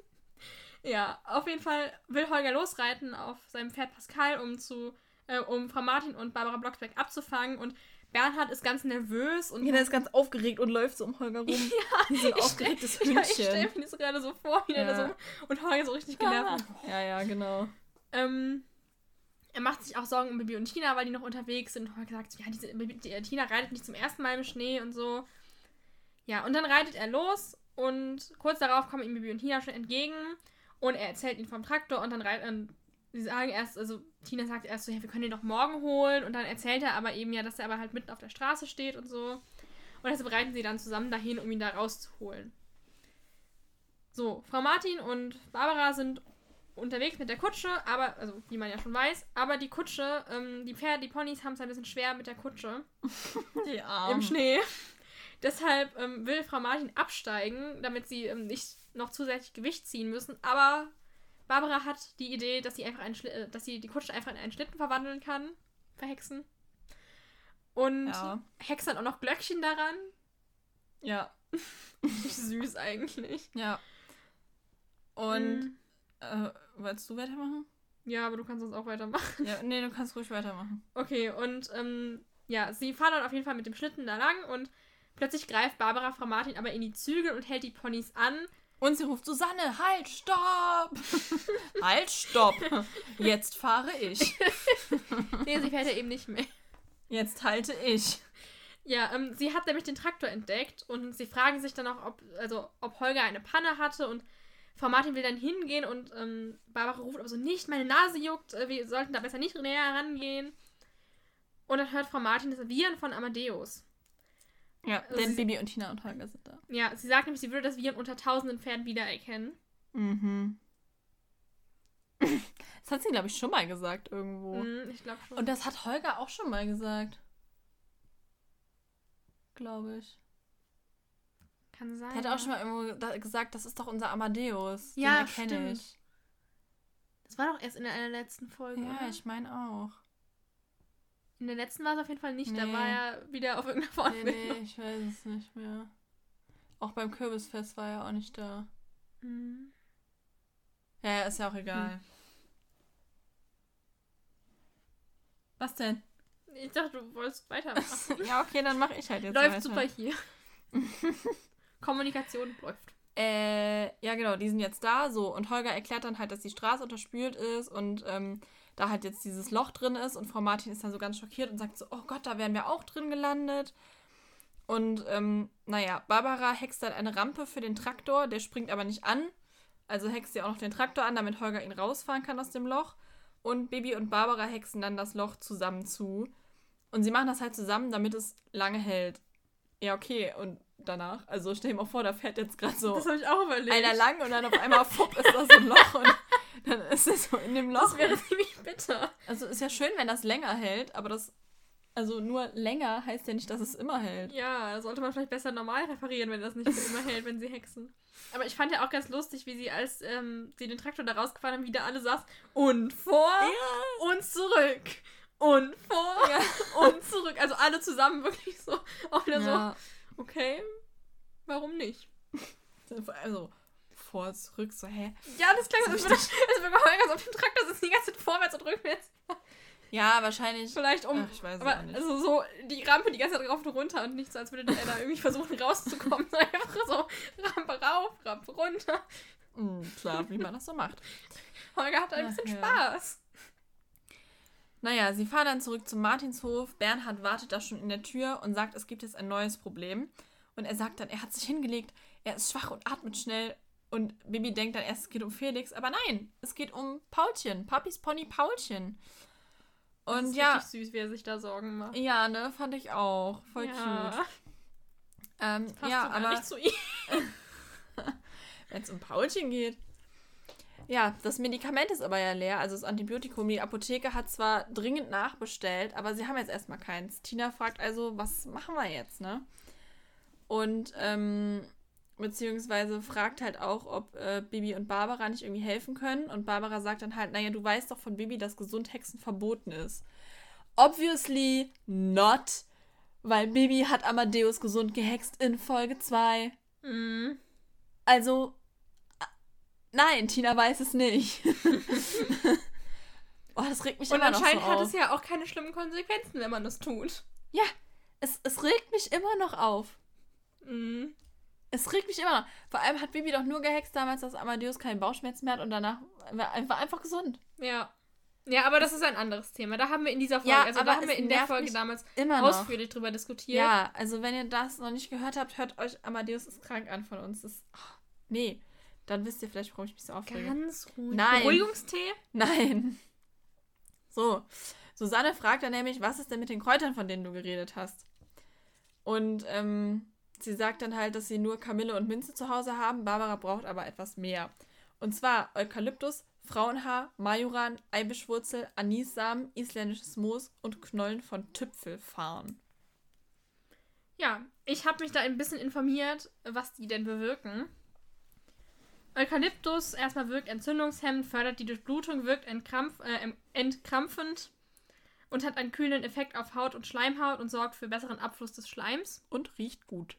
ja, auf jeden Fall will Holger losreiten auf seinem Pferd Pascal, um zu, äh, um Frau Martin und Barbara Blocksberg abzufangen. Und Bernhard ist ganz nervös und. Ja, der ist ganz aufgeregt und läuft so um Holger rum. Ja, wie so ein aufgeregtes stell, Hündchen. Ja, ich stelle mir das gerade so vor, wie ja. der so. Und Holger so richtig genervt. Ja, ja, genau. Ähm, er macht sich auch Sorgen um Bibi und Tina, weil die noch unterwegs sind. Und Holger sagt, ja, diese, die, Tina reitet nicht zum ersten Mal im Schnee und so. Ja, und dann reitet er los und kurz darauf kommen ihm Bibi und Tina schon entgegen und er erzählt ihnen vom Traktor und dann reitet sie sagen erst, also Tina sagt erst so, ja, wir können ihn doch morgen holen und dann erzählt er aber eben ja, dass er aber halt mitten auf der Straße steht und so. Und deshalb reiten sie dann zusammen dahin, um ihn da rauszuholen. So, Frau Martin und Barbara sind unterwegs mit der Kutsche, aber, also wie man ja schon weiß, aber die Kutsche, ähm, die Pferde, die Ponys haben es ein bisschen schwer mit der Kutsche. Die Arme. Im Schnee. Deshalb ähm, will Frau Martin absteigen, damit sie ähm, nicht noch zusätzlich Gewicht ziehen müssen. Aber Barbara hat die Idee, dass sie einfach einen Schli äh, dass sie die Kutsche einfach in einen Schlitten verwandeln kann. Verhexen. Und ja. hext dann auch noch Glöckchen daran. Ja. süß eigentlich. Ja. Und mhm. äh, willst du weitermachen? Ja, aber du kannst uns auch weitermachen. Ja, nee, du kannst ruhig weitermachen. Okay, und ähm, ja, sie fahren dann auf jeden Fall mit dem Schlitten da lang und Plötzlich greift Barbara Frau Martin aber in die Zügel und hält die Ponys an. Und sie ruft Susanne, halt, stopp! halt, stopp! Jetzt fahre ich. nee, sie fährt ja eben nicht mehr. Jetzt halte ich. Ja, ähm, sie hat nämlich den Traktor entdeckt und sie fragen sich dann auch, ob, also, ob Holger eine Panne hatte und Frau Martin will dann hingehen und ähm, Barbara ruft aber so, nicht, meine Nase juckt, äh, wir sollten da besser nicht näher rangehen. Und dann hört Frau Martin das Viren von Amadeus. Ja, also denn Bibi und Tina und Holger sind da. Ja, sie sagt nämlich, sie würde das Viren unter tausenden Pferden wiedererkennen. Mhm. Das hat sie, glaube ich, schon mal gesagt irgendwo. Mhm, ich glaube schon. Und das hat Holger auch schon mal gesagt. Glaube ich. Kann sein. Er hat auch schon mal irgendwo gesagt, das ist doch unser Amadeus. Ja, Den erkenne ich. Das war doch erst in einer letzten Folge. Ja, oder? ich meine auch. In der letzten war es auf jeden Fall nicht. Nee. Da war er wieder auf irgendeiner Fortbildung. Nee, nee, ich weiß es nicht mehr. Auch beim Kürbisfest war er auch nicht da. Mhm. Ja, ist ja auch egal. Hm. Was denn? Ich dachte, du wolltest weitermachen. ja, okay, dann mache ich halt jetzt Läuft weiter. super hier. Kommunikation läuft. Äh, ja, genau, die sind jetzt da, so. Und Holger erklärt dann halt, dass die Straße unterspült ist und ähm, da halt jetzt dieses Loch drin ist. Und Frau Martin ist dann so ganz schockiert und sagt so: Oh Gott, da wären wir auch drin gelandet. Und ähm, naja, Barbara hext dann eine Rampe für den Traktor, der springt aber nicht an. Also hext sie auch noch den Traktor an, damit Holger ihn rausfahren kann aus dem Loch. Und Bibi und Barbara hexen dann das Loch zusammen zu. Und sie machen das halt zusammen, damit es lange hält. Ja, okay. Und danach, also stell dir mal vor, da fährt jetzt gerade so einer lang und dann auf einmal fupp ist das so ein Loch und dann ist es so in dem Loch. Das wäre ziemlich bitter. Also ist ja schön, wenn das länger hält, aber das also nur länger heißt ja nicht, dass es immer hält. Ja, da sollte man vielleicht besser normal reparieren, wenn das nicht für immer hält, wenn sie hexen. Aber ich fand ja auch ganz lustig, wie sie, als ähm, sie den Traktor da rausgefahren haben, wieder alle saßen und vor ja. und zurück. Und vor ja. und zurück. Also alle zusammen wirklich so. Auch wieder ja. so, okay, warum nicht? Also, vor, zurück, so, hä? Ja, das klang so, als würde man Holger auf dem Traktor sitzen, die ganze Zeit vorwärts und rückwärts. Ja, wahrscheinlich. Vielleicht um. Ach, ich weiß aber, nicht. Also so die Rampe die ganze Zeit rauf und runter und nicht so, als würde der da irgendwie versuchen rauszukommen. Einfach so Rampe rauf, Rampe runter. Mhm, klar, wie man das so macht. Holger hat ein Ach, bisschen ja. Spaß. Naja, sie fahren dann zurück zum Martinshof. Bernhard wartet da schon in der Tür und sagt, es gibt jetzt ein neues Problem. Und er sagt dann, er hat sich hingelegt, er ist schwach und atmet schnell. Und Bibi denkt dann erst, es geht um Felix. Aber nein, es geht um Paulchen, Papis Pony Paulchen. Und das ist ja. richtig süß, wie er sich da Sorgen macht. Ja, ne, fand ich auch. Voll ja. cute. Ähm, passt ja, aber. nicht zu ihm. Wenn es um Paulchen geht. Ja, das Medikament ist aber ja leer, also das Antibiotikum. Die Apotheke hat zwar dringend nachbestellt, aber sie haben jetzt erstmal keins. Tina fragt also, was machen wir jetzt, ne? Und, ähm, beziehungsweise fragt halt auch, ob äh, Bibi und Barbara nicht irgendwie helfen können. Und Barbara sagt dann halt, naja, du weißt doch von Bibi, dass Gesundhexen verboten ist. Obviously not, weil Bibi hat Amadeus gesund gehext in Folge 2. Mhm. Also, nein, Tina weiß es nicht. oh, das regt mich Und immer noch so auf. Und anscheinend hat es ja auch keine schlimmen Konsequenzen, wenn man das tut. Ja, es, es regt mich immer noch auf. Mhm. Es regt mich immer noch. Vor allem hat Bibi doch nur gehext damals, dass Amadeus keinen Bauchschmerzen mehr hat und danach war einfach gesund. Ja. Ja, aber das ist ein anderes Thema. Da haben wir in dieser Folge, ja, also da haben wir in der Folge damals immer ausführlich drüber diskutiert. Ja, also wenn ihr das noch nicht gehört habt, hört euch Amadeus ist krank an von uns. Das, oh, nee, dann wisst ihr vielleicht, warum ich mich so aufrege. Ganz ruhig. Nein. Beruhigungstee? Nein. So, Susanne fragt dann nämlich, was ist denn mit den Kräutern, von denen du geredet hast? Und ähm, sie sagt dann halt, dass sie nur Kamille und Minze zu Hause haben. Barbara braucht aber etwas mehr. Und zwar Eukalyptus, Frauenhaar, Majoran, Eibischwurzel, Anissamen, isländisches Moos und Knollen von Tüpfelfarn. Ja, ich habe mich da ein bisschen informiert, was die denn bewirken. Eukalyptus erstmal wirkt entzündungshemmend, fördert die Durchblutung, wirkt entkrampf, äh, entkrampfend und hat einen kühlenden Effekt auf Haut und Schleimhaut und sorgt für besseren Abfluss des Schleims. Und riecht gut.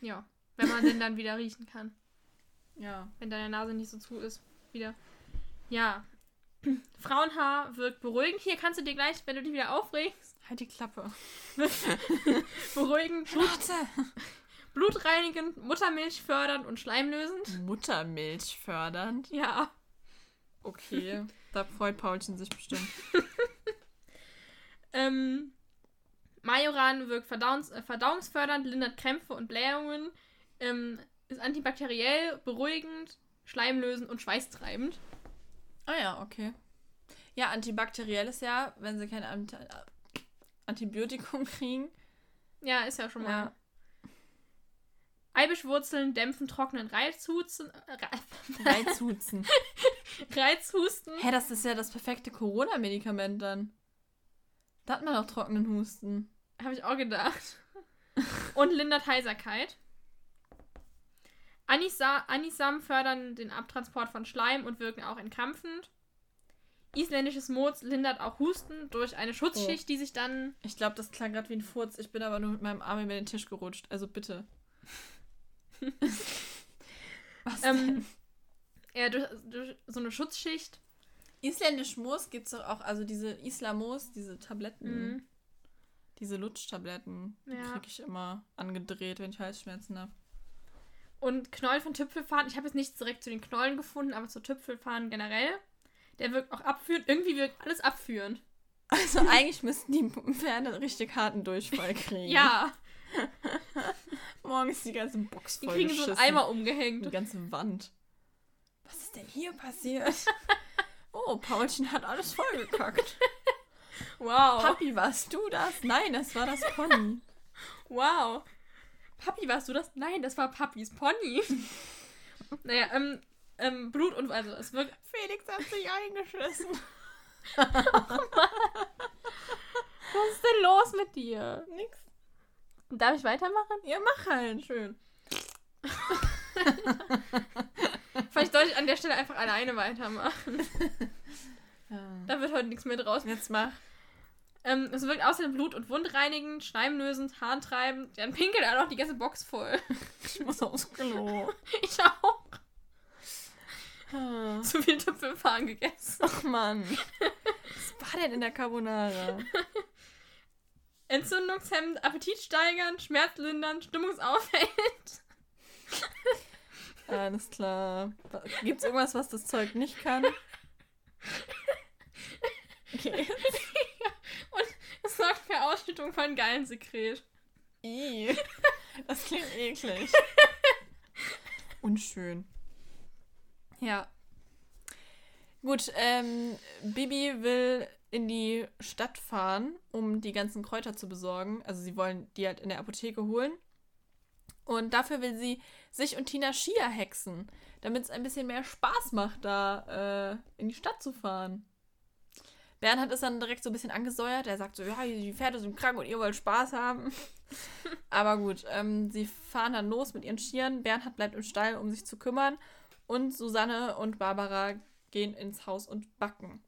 Ja, wenn man den dann wieder riechen kann. Ja. Wenn deine Nase nicht so zu ist, wieder. Ja. Frauenhaar wirkt beruhigend. Hier kannst du dir gleich, wenn du dich wieder aufregst. Halt die Klappe. beruhigend. Blut, blutreinigend, Muttermilch fördernd und schleimlösend. Muttermilch fördernd? Ja. Okay. da freut Paulchen sich bestimmt. ähm, Majoran wirkt verdauungs äh, verdauungsfördernd, lindert Krämpfe und Blähungen, ähm, ist antibakteriell, beruhigend, schleimlösend und schweißtreibend. Ah ja, okay. Ja, antibakteriell ist ja, wenn sie kein Ant Antibiotikum kriegen. Ja, ist ja schon mal. Ja. Eibischwurzeln dämpfen trockenen Reizhusten. Re Reizhusten. Reizhusten. Hä, das ist ja das perfekte Corona-Medikament dann. Da hat man auch trockenen Husten. Habe ich auch gedacht. Und lindert Heiserkeit. Anisa Anisam fördern den Abtransport von Schleim und wirken auch entkrampfend. Isländisches Moos lindert auch Husten durch eine Schutzschicht, oh. die sich dann. Ich glaube, das klang gerade wie ein Furz. Ich bin aber nur mit meinem Arm über den Tisch gerutscht. Also bitte. Was ähm, denn? Ja, durch, durch so eine Schutzschicht. Isländisch Moos gibt es doch auch, also diese Islamos, diese Tabletten. Mhm. Diese Lutschtabletten, die ja. kriege ich immer angedreht, wenn ich Halsschmerzen habe. Und Knollen von Tüpfelfahren, ich habe jetzt nichts direkt zu den Knollen gefunden, aber zu Tüpfelfahren generell. Der wirkt auch abführend. Irgendwie wirkt alles abführend. Also eigentlich müssten die Pferde richtig harten Durchfall kriegen. ja. Morgen ist die ganze Box voll Die kriegen so einen Eimer umgehängt. Die ganze Wand. Was ist denn hier passiert? oh, Paulchen hat alles vollgekackt. Wow. Papi, warst du das? Nein, das war das Pony. wow. Papi, warst du das? Nein, das war Papis Pony. naja, ähm, ähm, Blut und also es wirkt. Felix hat sich eingeschissen. oh Was ist denn los mit dir? Nix. Darf ich weitermachen? Ja, mach halt. Schön. Vielleicht sollte ich an der Stelle einfach alleine weitermachen. Ja. Da wird heute nichts mehr draus. Jetzt mach. Ähm, es wirkt außerdem Blut- und Wundreinigend, schleimlösend, harntreibend. Dann pinkelt er noch die ganze Box voll. Ich muss aufs Klo. ich auch. Ah. Zu viel Tüpfelfahren gegessen. Ach Mann. Was war denn in der Carbonara? Entzündungshemmend, Appetit steigern, schmerzlindernd, stimmungsaufhellend. Alles klar. Gibt's irgendwas, was das Zeug nicht kann? Okay. Und es sorgt für Ausschüttung von geilen Sekret. I. Das klingt eklig. Unschön. Ja. Gut, ähm, Bibi will in die Stadt fahren, um die ganzen Kräuter zu besorgen. Also sie wollen die halt in der Apotheke holen. Und dafür will sie sich und Tina Skier hexen, damit es ein bisschen mehr Spaß macht, da äh, in die Stadt zu fahren. Bernhard ist dann direkt so ein bisschen angesäuert. Er sagt so, ja, die Pferde sind krank und ihr wollt Spaß haben. Aber gut, ähm, sie fahren dann los mit ihren Skiern. Bernhard bleibt im Stall, um sich zu kümmern. Und Susanne und Barbara gehen ins Haus und backen.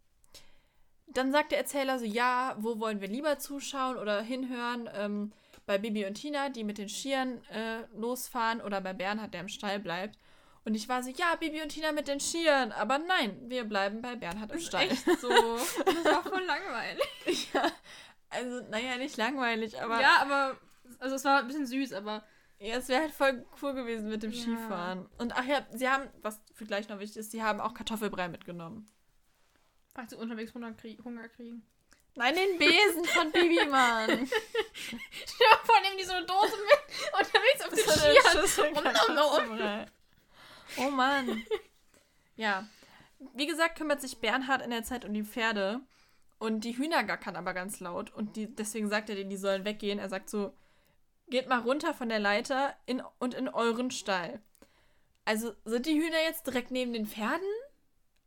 Dann sagt der Erzähler so, ja, wo wollen wir lieber zuschauen oder hinhören? Ähm, bei Bibi und Tina, die mit den Skiern äh, losfahren oder bei Bernhard, der im Stall bleibt. Und ich war so, ja, Bibi und Tina mit den Skiern. Aber nein, wir bleiben bei Bernhard im Stall. Echt so. Das war voll langweilig. ja, also, naja, nicht langweilig, aber. Ja, aber. Also, es war ein bisschen süß, aber ja, es wäre halt voll cool gewesen mit dem ja. Skifahren. Und ach ja, sie haben, was für gleich noch wichtig ist, sie haben auch Kartoffelbrei mitgenommen. Falls sie unterwegs Hunger, kriegen. Nein, den Besen von Bibi, Mann. Ja, vor allem die so eine Dose mit unterwegs auf den Skiern. Oh Mann. Ja. Wie gesagt, kümmert sich Bernhard in der Zeit um die Pferde. Und die Hühner gackern aber ganz laut. Und die, deswegen sagt er denen, die sollen weggehen. Er sagt so, geht mal runter von der Leiter in, und in euren Stall. Also sind die Hühner jetzt direkt neben den Pferden?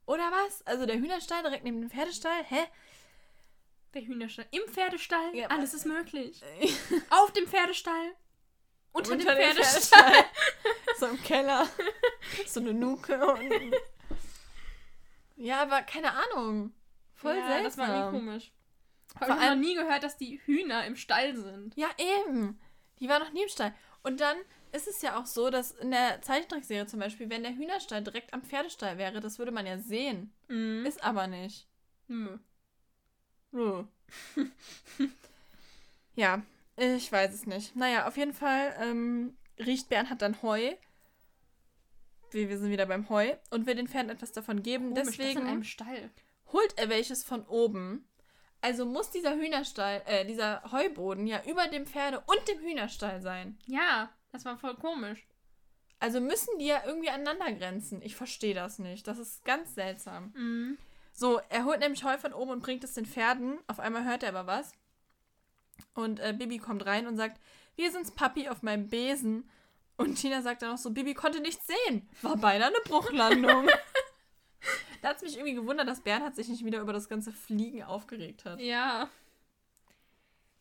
Oder was? Also der Hühnerstall direkt neben dem Pferdestall? Hä? Der Hühnerstall im Pferdestall? Ja, Alles ist möglich. Auf dem Pferdestall. Unter, unter dem Pferdestall. Pferdestall. so im Keller. So eine Nuke. Und... Ja, aber keine Ahnung. Voll ja, seltsam. Das war irgendwie komisch. Vor ich habe noch nie gehört, dass die Hühner im Stall sind. Ja, eben. Die war noch nie im Stall. Und dann ist es ja auch so, dass in der Zeichentrickserie zum Beispiel, wenn der Hühnerstall direkt am Pferdestall wäre, das würde man ja sehen. Mhm. Ist aber nicht. Nö. Nö. ja, ich weiß es nicht. Naja, auf jeden Fall ähm, riecht Bernhard dann Heu. Wir, wir sind wieder beim Heu und will den Pferden etwas davon geben. Komisch, Deswegen in einem Stall. holt er welches von oben also muss dieser Hühnerstall, äh, dieser Heuboden ja über dem Pferde- und dem Hühnerstall sein. Ja, das war voll komisch. Also müssen die ja irgendwie aneinander grenzen. Ich verstehe das nicht. Das ist ganz seltsam. Mhm. So, er holt nämlich Heu von oben und bringt es den Pferden. Auf einmal hört er aber was. Und äh, Bibi kommt rein und sagt, wir sind's Papi auf meinem Besen. Und Tina sagt dann noch so, Bibi konnte nichts sehen. War beinahe eine Bruchlandung. Da hat es mich irgendwie gewundert, dass Bernhard sich nicht wieder über das ganze Fliegen aufgeregt hat. Ja.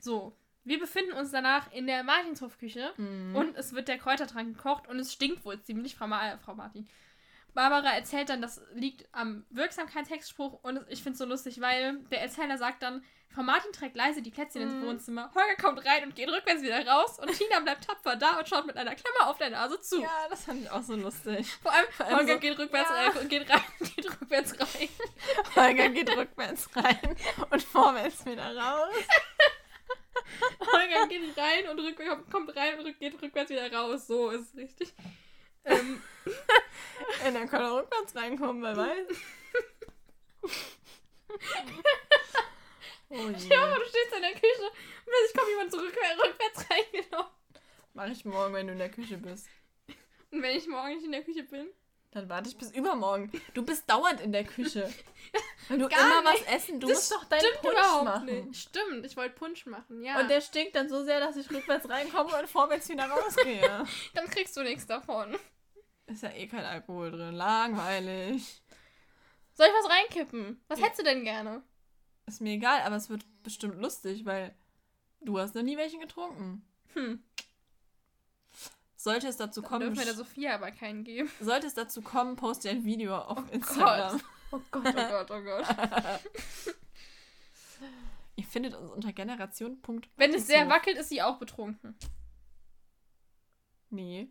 So, wir befinden uns danach in der Martinshofküche mhm. und es wird der Kräutertrank gekocht und es stinkt wohl ziemlich, Frau, Ma äh, Frau Martin. Barbara erzählt dann, das liegt am Wirksamkeitshexspruch und ich finde es so lustig, weil der Erzähler sagt dann, Frau Martin trägt leise die Plätzchen mm. ins Wohnzimmer. Holger kommt rein und geht rückwärts wieder raus und Tina bleibt tapfer da und schaut mit einer Klammer auf der Nase zu. Ja, das fand ich auch so lustig. Vor allem, Vor allem Holger so, geht rückwärts ja. rein und geht rein und geht rückwärts rein. Holger geht rückwärts rein und vorwärts wieder raus. Holger geht rein und rück, kommt rein und geht rückwärts wieder raus. So ist es richtig. Ähm. Dann kann er rückwärts reinkommen, wer weiß. Oh je. Stell du stehst in der Küche und plötzlich kommt jemand zurück, rückwärts reingelaufen. Mach ich morgen, wenn du in der Küche bist. Und wenn ich morgen nicht in der Küche bin? Dann warte ich bis übermorgen. Du bist dauernd in der Küche. Wenn du Gar immer nicht. was essen, du das musst doch deinen Punsch machen. Nicht. Stimmt, ich wollte Punsch machen, ja. Und der stinkt dann so sehr, dass ich rückwärts reinkomme und vorwärts wieder rausgehe. dann kriegst du nichts davon. Ist ja eh kein Alkohol drin. Langweilig. Soll ich was reinkippen? Was ja. hättest du denn gerne? Ist mir egal, aber es wird bestimmt lustig, weil du hast noch nie welchen getrunken. Hm. Sollte es dazu kommen. Dürfen wir der Sophia aber keinen geben. Sollte es dazu kommen, poste ein Video auf oh Instagram. Gott. Oh Gott, oh Gott, oh Gott. Ihr findet uns unter Generation. Wenn es sehr wackelt, ist sie auch betrunken. Nee.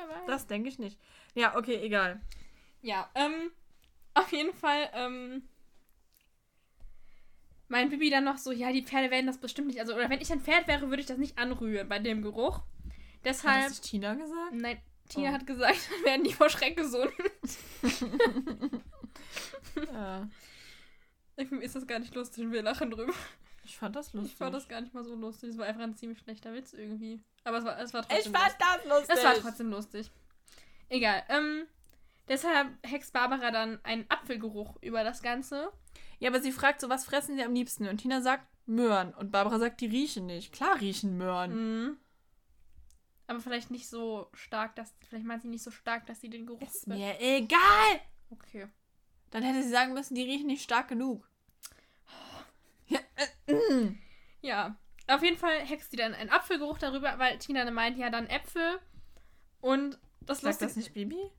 Hm, das denke ich nicht. Ja, okay, egal. Ja, ähm, auf jeden Fall, ähm, mein Bibi dann noch so, ja, die Pferde werden das bestimmt nicht. Also, oder wenn ich ein Pferd wäre, würde ich das nicht anrühren bei dem Geruch. Deshalb. Hat das Tina gesagt? Nein, Tina oh. hat gesagt, dann werden die vor Schreck gesund. ja. Irgendwie ist das gar nicht lustig und wir lachen drüber. Ich fand das lustig. Ich fand das gar nicht mal so lustig. Es war einfach ein ziemlich schlechter Witz irgendwie. Aber es war, es war trotzdem. Ich fand das lustig. Es war trotzdem lustig. Egal. Ähm, deshalb hext Barbara dann einen Apfelgeruch über das Ganze. Ja, aber sie fragt so, was fressen sie am liebsten? Und Tina sagt Möhren. Und Barbara sagt, die riechen nicht. Klar riechen Möhren. Mhm. Aber vielleicht nicht so stark, dass. Vielleicht meint sie nicht so stark, dass sie den Geruch. Ist mir egal! Okay. Dann hätte sie sagen müssen, die riechen nicht stark genug. Ja, äh, mm. ja. Auf jeden Fall hext sie dann einen Apfelgeruch darüber, weil Tina meint ja dann Äpfel. Und das Sagt das nicht Bibi?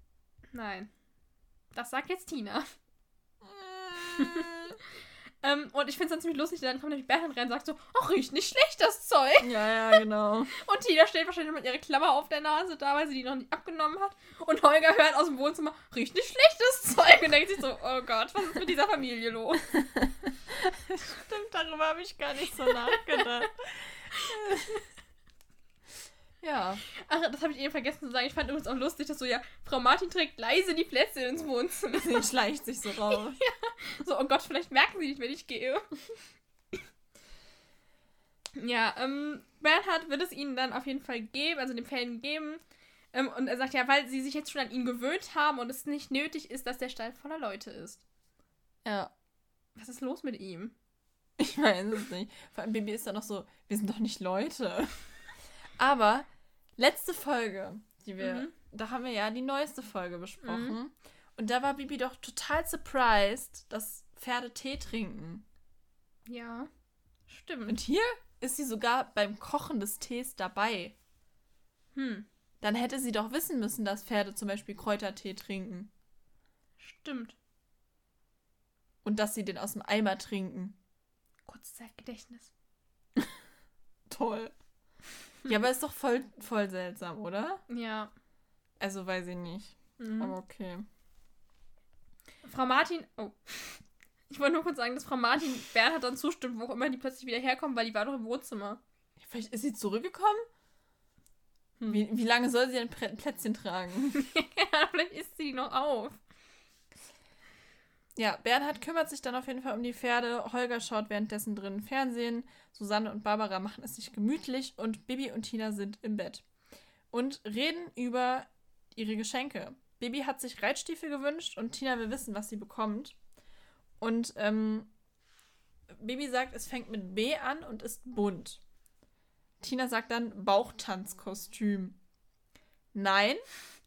Nein. Das sagt jetzt Tina. ähm, und ich finde es dann ziemlich lustig, dann kommt nämlich Bernd rein und sagt so, ach, riecht nicht schlecht, das Zeug. Ja, ja, genau. und Tina steht wahrscheinlich mit ihrer Klammer auf der Nase da, weil sie die noch nicht abgenommen hat. Und Holger hört aus dem Wohnzimmer, riecht nicht schlecht, das Zeug. Und denkt sich so, oh Gott, was ist mit dieser Familie los? Stimmt, darüber habe ich gar nicht so nachgedacht. Ja. Ach, das habe ich eben vergessen zu sagen. Ich fand übrigens auch lustig, dass so, ja, Frau Martin trägt leise die Plätze ins Wohnzimmer. Sie schleicht sich so raus. ja. So, oh Gott, vielleicht merken sie nicht, wenn ich gehe. ja, ähm, Bernhard wird es ihnen dann auf jeden Fall geben, also den Fällen geben. Ähm, und er sagt ja, weil sie sich jetzt schon an ihn gewöhnt haben und es nicht nötig ist, dass der Stall voller Leute ist. Ja. Was ist los mit ihm? Ich weiß es nicht. Vor allem Baby ist da noch so, wir sind doch nicht Leute. Aber Letzte Folge, die wir, mhm. da haben wir ja die neueste Folge besprochen. Mhm. Und da war Bibi doch total surprised, dass Pferde Tee trinken. Ja, stimmt. Und hier ist sie sogar beim Kochen des Tees dabei. Hm. Dann hätte sie doch wissen müssen, dass Pferde zum Beispiel Kräutertee trinken. Stimmt. Und dass sie den aus dem Eimer trinken. Kurzzeitgedächtnis. Toll. Ja, aber ist doch voll, voll seltsam, oder? Ja. Also weiß ich nicht. Mhm. Aber okay. Frau Martin. Oh. Ich wollte nur kurz sagen, dass Frau Martin Bernhard dann zustimmt, wo auch immer die plötzlich wieder herkommen, weil die war doch im Wohnzimmer. Vielleicht ist sie zurückgekommen? Hm. Wie, wie lange soll sie ein Plätzchen tragen? ja, vielleicht isst sie noch auf. Ja, Bernhard kümmert sich dann auf jeden Fall um die Pferde. Holger schaut währenddessen drin Fernsehen. Susanne und Barbara machen es sich gemütlich und Bibi und Tina sind im Bett. Und reden über ihre Geschenke. Bibi hat sich Reitstiefel gewünscht und Tina will wissen, was sie bekommt. Und ähm, Bibi sagt, es fängt mit B an und ist bunt. Tina sagt dann Bauchtanzkostüm. Nein,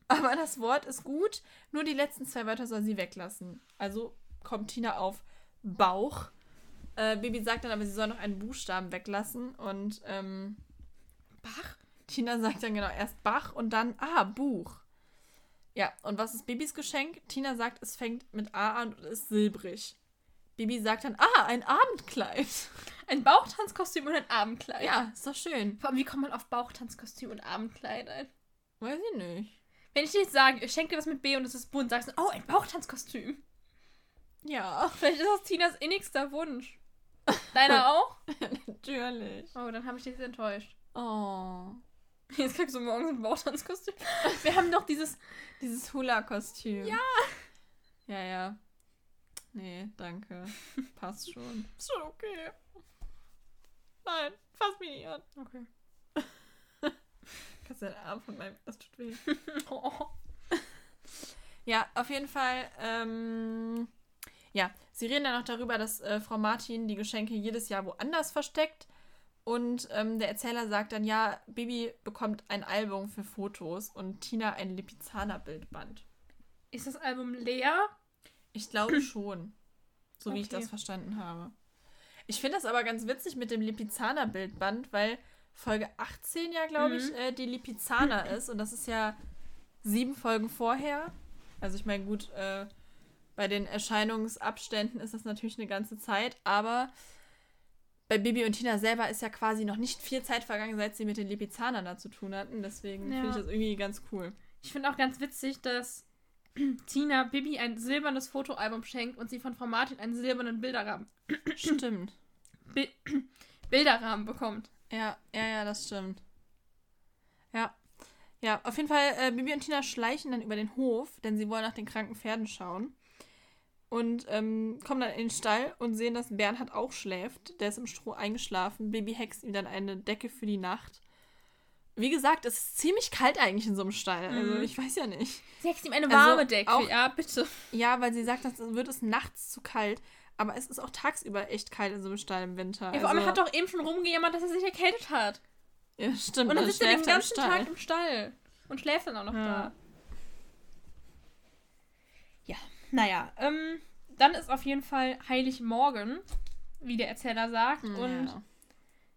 aber das Wort ist gut, nur die letzten zwei Wörter soll sie weglassen. Also kommt Tina auf Bauch. Äh, Baby sagt dann aber, sie soll noch einen Buchstaben weglassen und ähm, Bach? Tina sagt dann genau erst Bach und dann, ah, Buch. Ja, und was ist Bibis Geschenk? Tina sagt, es fängt mit A an und ist silbrig. Bibi sagt dann, ah, ein Abendkleid. Ein Bauchtanzkostüm und ein Abendkleid. Ja, ist doch schön. Vor allem, wie kommt man auf Bauchtanzkostüm und Abendkleid ein? Weiß ich nicht. Wenn ich dir jetzt sage, ich schenke dir was mit B und es ist bunt, sagst du, oh, ein Bauchtanzkostüm. Ja. Vielleicht ist das Tinas innigster Wunsch. Deiner auch? Natürlich. Oh, dann habe ich dich jetzt enttäuscht. Oh. Jetzt kriegst du morgens ein Bauchtanzkostüm. Wir haben doch dieses, dieses Hula-Kostüm. Ja. Ja, ja. Nee, danke. Passt schon. Ist schon okay. Nein, fass mich nicht an. Okay. Kannst du den Arm von meinem. Das tut weh. oh. Ja, auf jeden Fall. Ähm, ja, sie reden dann auch darüber, dass äh, Frau Martin die Geschenke jedes Jahr woanders versteckt. Und ähm, der Erzähler sagt dann, ja, Bibi bekommt ein Album für Fotos und Tina ein Lipizzaner-Bildband. Ist das Album leer? Ich glaube schon. So wie ich das verstanden habe. Ich finde das aber ganz witzig mit dem Lipizzaner-Bildband, weil Folge 18 ja, glaube ich, mhm. äh, die Lipizzaner ist. Und das ist ja sieben Folgen vorher. Also ich meine, gut, äh, bei den Erscheinungsabständen ist das natürlich eine ganze Zeit, aber bei Bibi und Tina selber ist ja quasi noch nicht viel Zeit vergangen, seit sie mit den Lipizanern da zu tun hatten. Deswegen ja. finde ich das irgendwie ganz cool. Ich finde auch ganz witzig, dass Tina Bibi ein silbernes Fotoalbum schenkt und sie von Frau Martin einen silbernen Bilderrahmen. Stimmt. Bi Bilderrahmen bekommt. Ja, ja, ja, das stimmt. Ja. Ja, auf jeden Fall, äh, Bibi und Tina schleichen dann über den Hof, denn sie wollen nach den kranken Pferden schauen und ähm, kommen dann in den Stall und sehen, dass Bernhard auch schläft. Der ist im Stroh eingeschlafen. Baby hext ihm dann eine Decke für die Nacht. Wie gesagt, es ist ziemlich kalt eigentlich in so einem Stall. Also mhm. ich weiß ja nicht. Sie hext ihm eine warme also Decke, auch, ja, bitte. Ja, weil sie sagt, dass wird es nachts zu kalt. Aber es ist auch tagsüber echt kalt in so einem Stall im Winter. Ja, vor allem also, hat doch eben schon rumgejammert, dass er sich erkältet hat. Ja, stimmt. Und dann sitzt er den ganzen Tag im Stall. Und schläft dann auch noch ja. da. Naja, ähm, dann ist auf jeden Fall Heiligmorgen, wie der Erzähler sagt. Ja. Und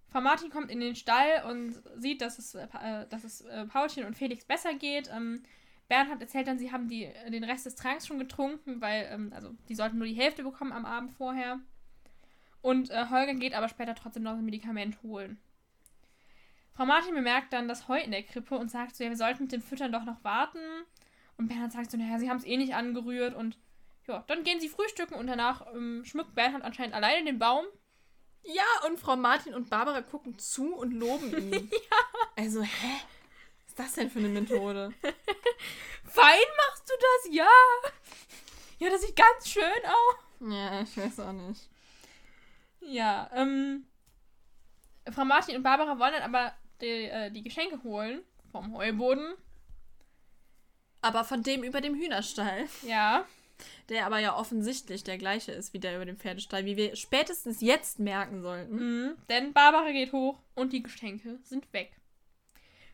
Frau Martin kommt in den Stall und sieht, dass es, äh, dass es äh, Paulchen und Felix besser geht. Ähm, Bernhard erzählt dann, sie haben die, den Rest des Tranks schon getrunken, weil, ähm, also, die sollten nur die Hälfte bekommen am Abend vorher. Und äh, Holger geht aber später trotzdem noch ein Medikament holen. Frau Martin bemerkt dann das Heu in der Krippe und sagt so, ja, wir sollten mit dem Füttern doch noch warten. Und Bernhard sagt so, naja, sie haben es eh nicht angerührt und ja, dann gehen sie frühstücken und danach ähm, schmückt Bernhard anscheinend alleine den Baum. Ja, und Frau Martin und Barbara gucken zu und loben ihn. ja. Also, hä? Was ist das denn für eine Methode? Fein machst du das, ja. Ja, das sieht ganz schön aus. Ja, ich weiß auch nicht. Ja, ähm. Frau Martin und Barbara wollen dann aber die, äh, die Geschenke holen vom Heuboden. Aber von dem über dem Hühnerstall. Ja. Der aber ja offensichtlich der gleiche ist wie der über dem Pferdestall, wie wir spätestens jetzt merken sollten. Mhm, denn Barbara geht hoch und die Geschenke sind weg.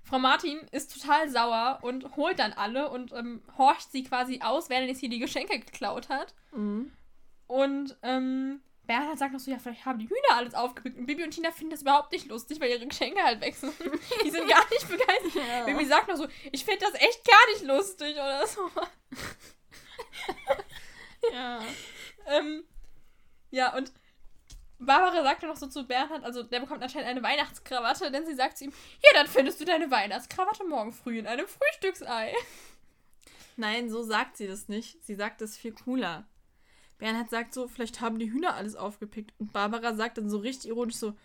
Frau Martin ist total sauer und holt dann alle und ähm, horcht sie quasi aus, wer denn jetzt hier die Geschenke geklaut hat. Mhm. Und ähm, Bernhard sagt noch so, ja, vielleicht haben die Hühner alles aufgepickt. Und Bibi und Tina finden das überhaupt nicht lustig, weil ihre Geschenke halt wechseln. die sind gar nicht begeistert. Ja. Bibi sagt noch so, ich finde das echt gar nicht lustig oder so. ja. ähm, ja, und Barbara sagt dann noch so zu Bernhard, also der bekommt anscheinend eine Weihnachtskrawatte, denn sie sagt zu ihm, ja, dann findest du deine Weihnachtskrawatte morgen früh in einem Frühstücksei. Nein, so sagt sie das nicht. Sie sagt das viel cooler. Bernhard sagt so, vielleicht haben die Hühner alles aufgepickt. Und Barbara sagt dann so richtig ironisch so,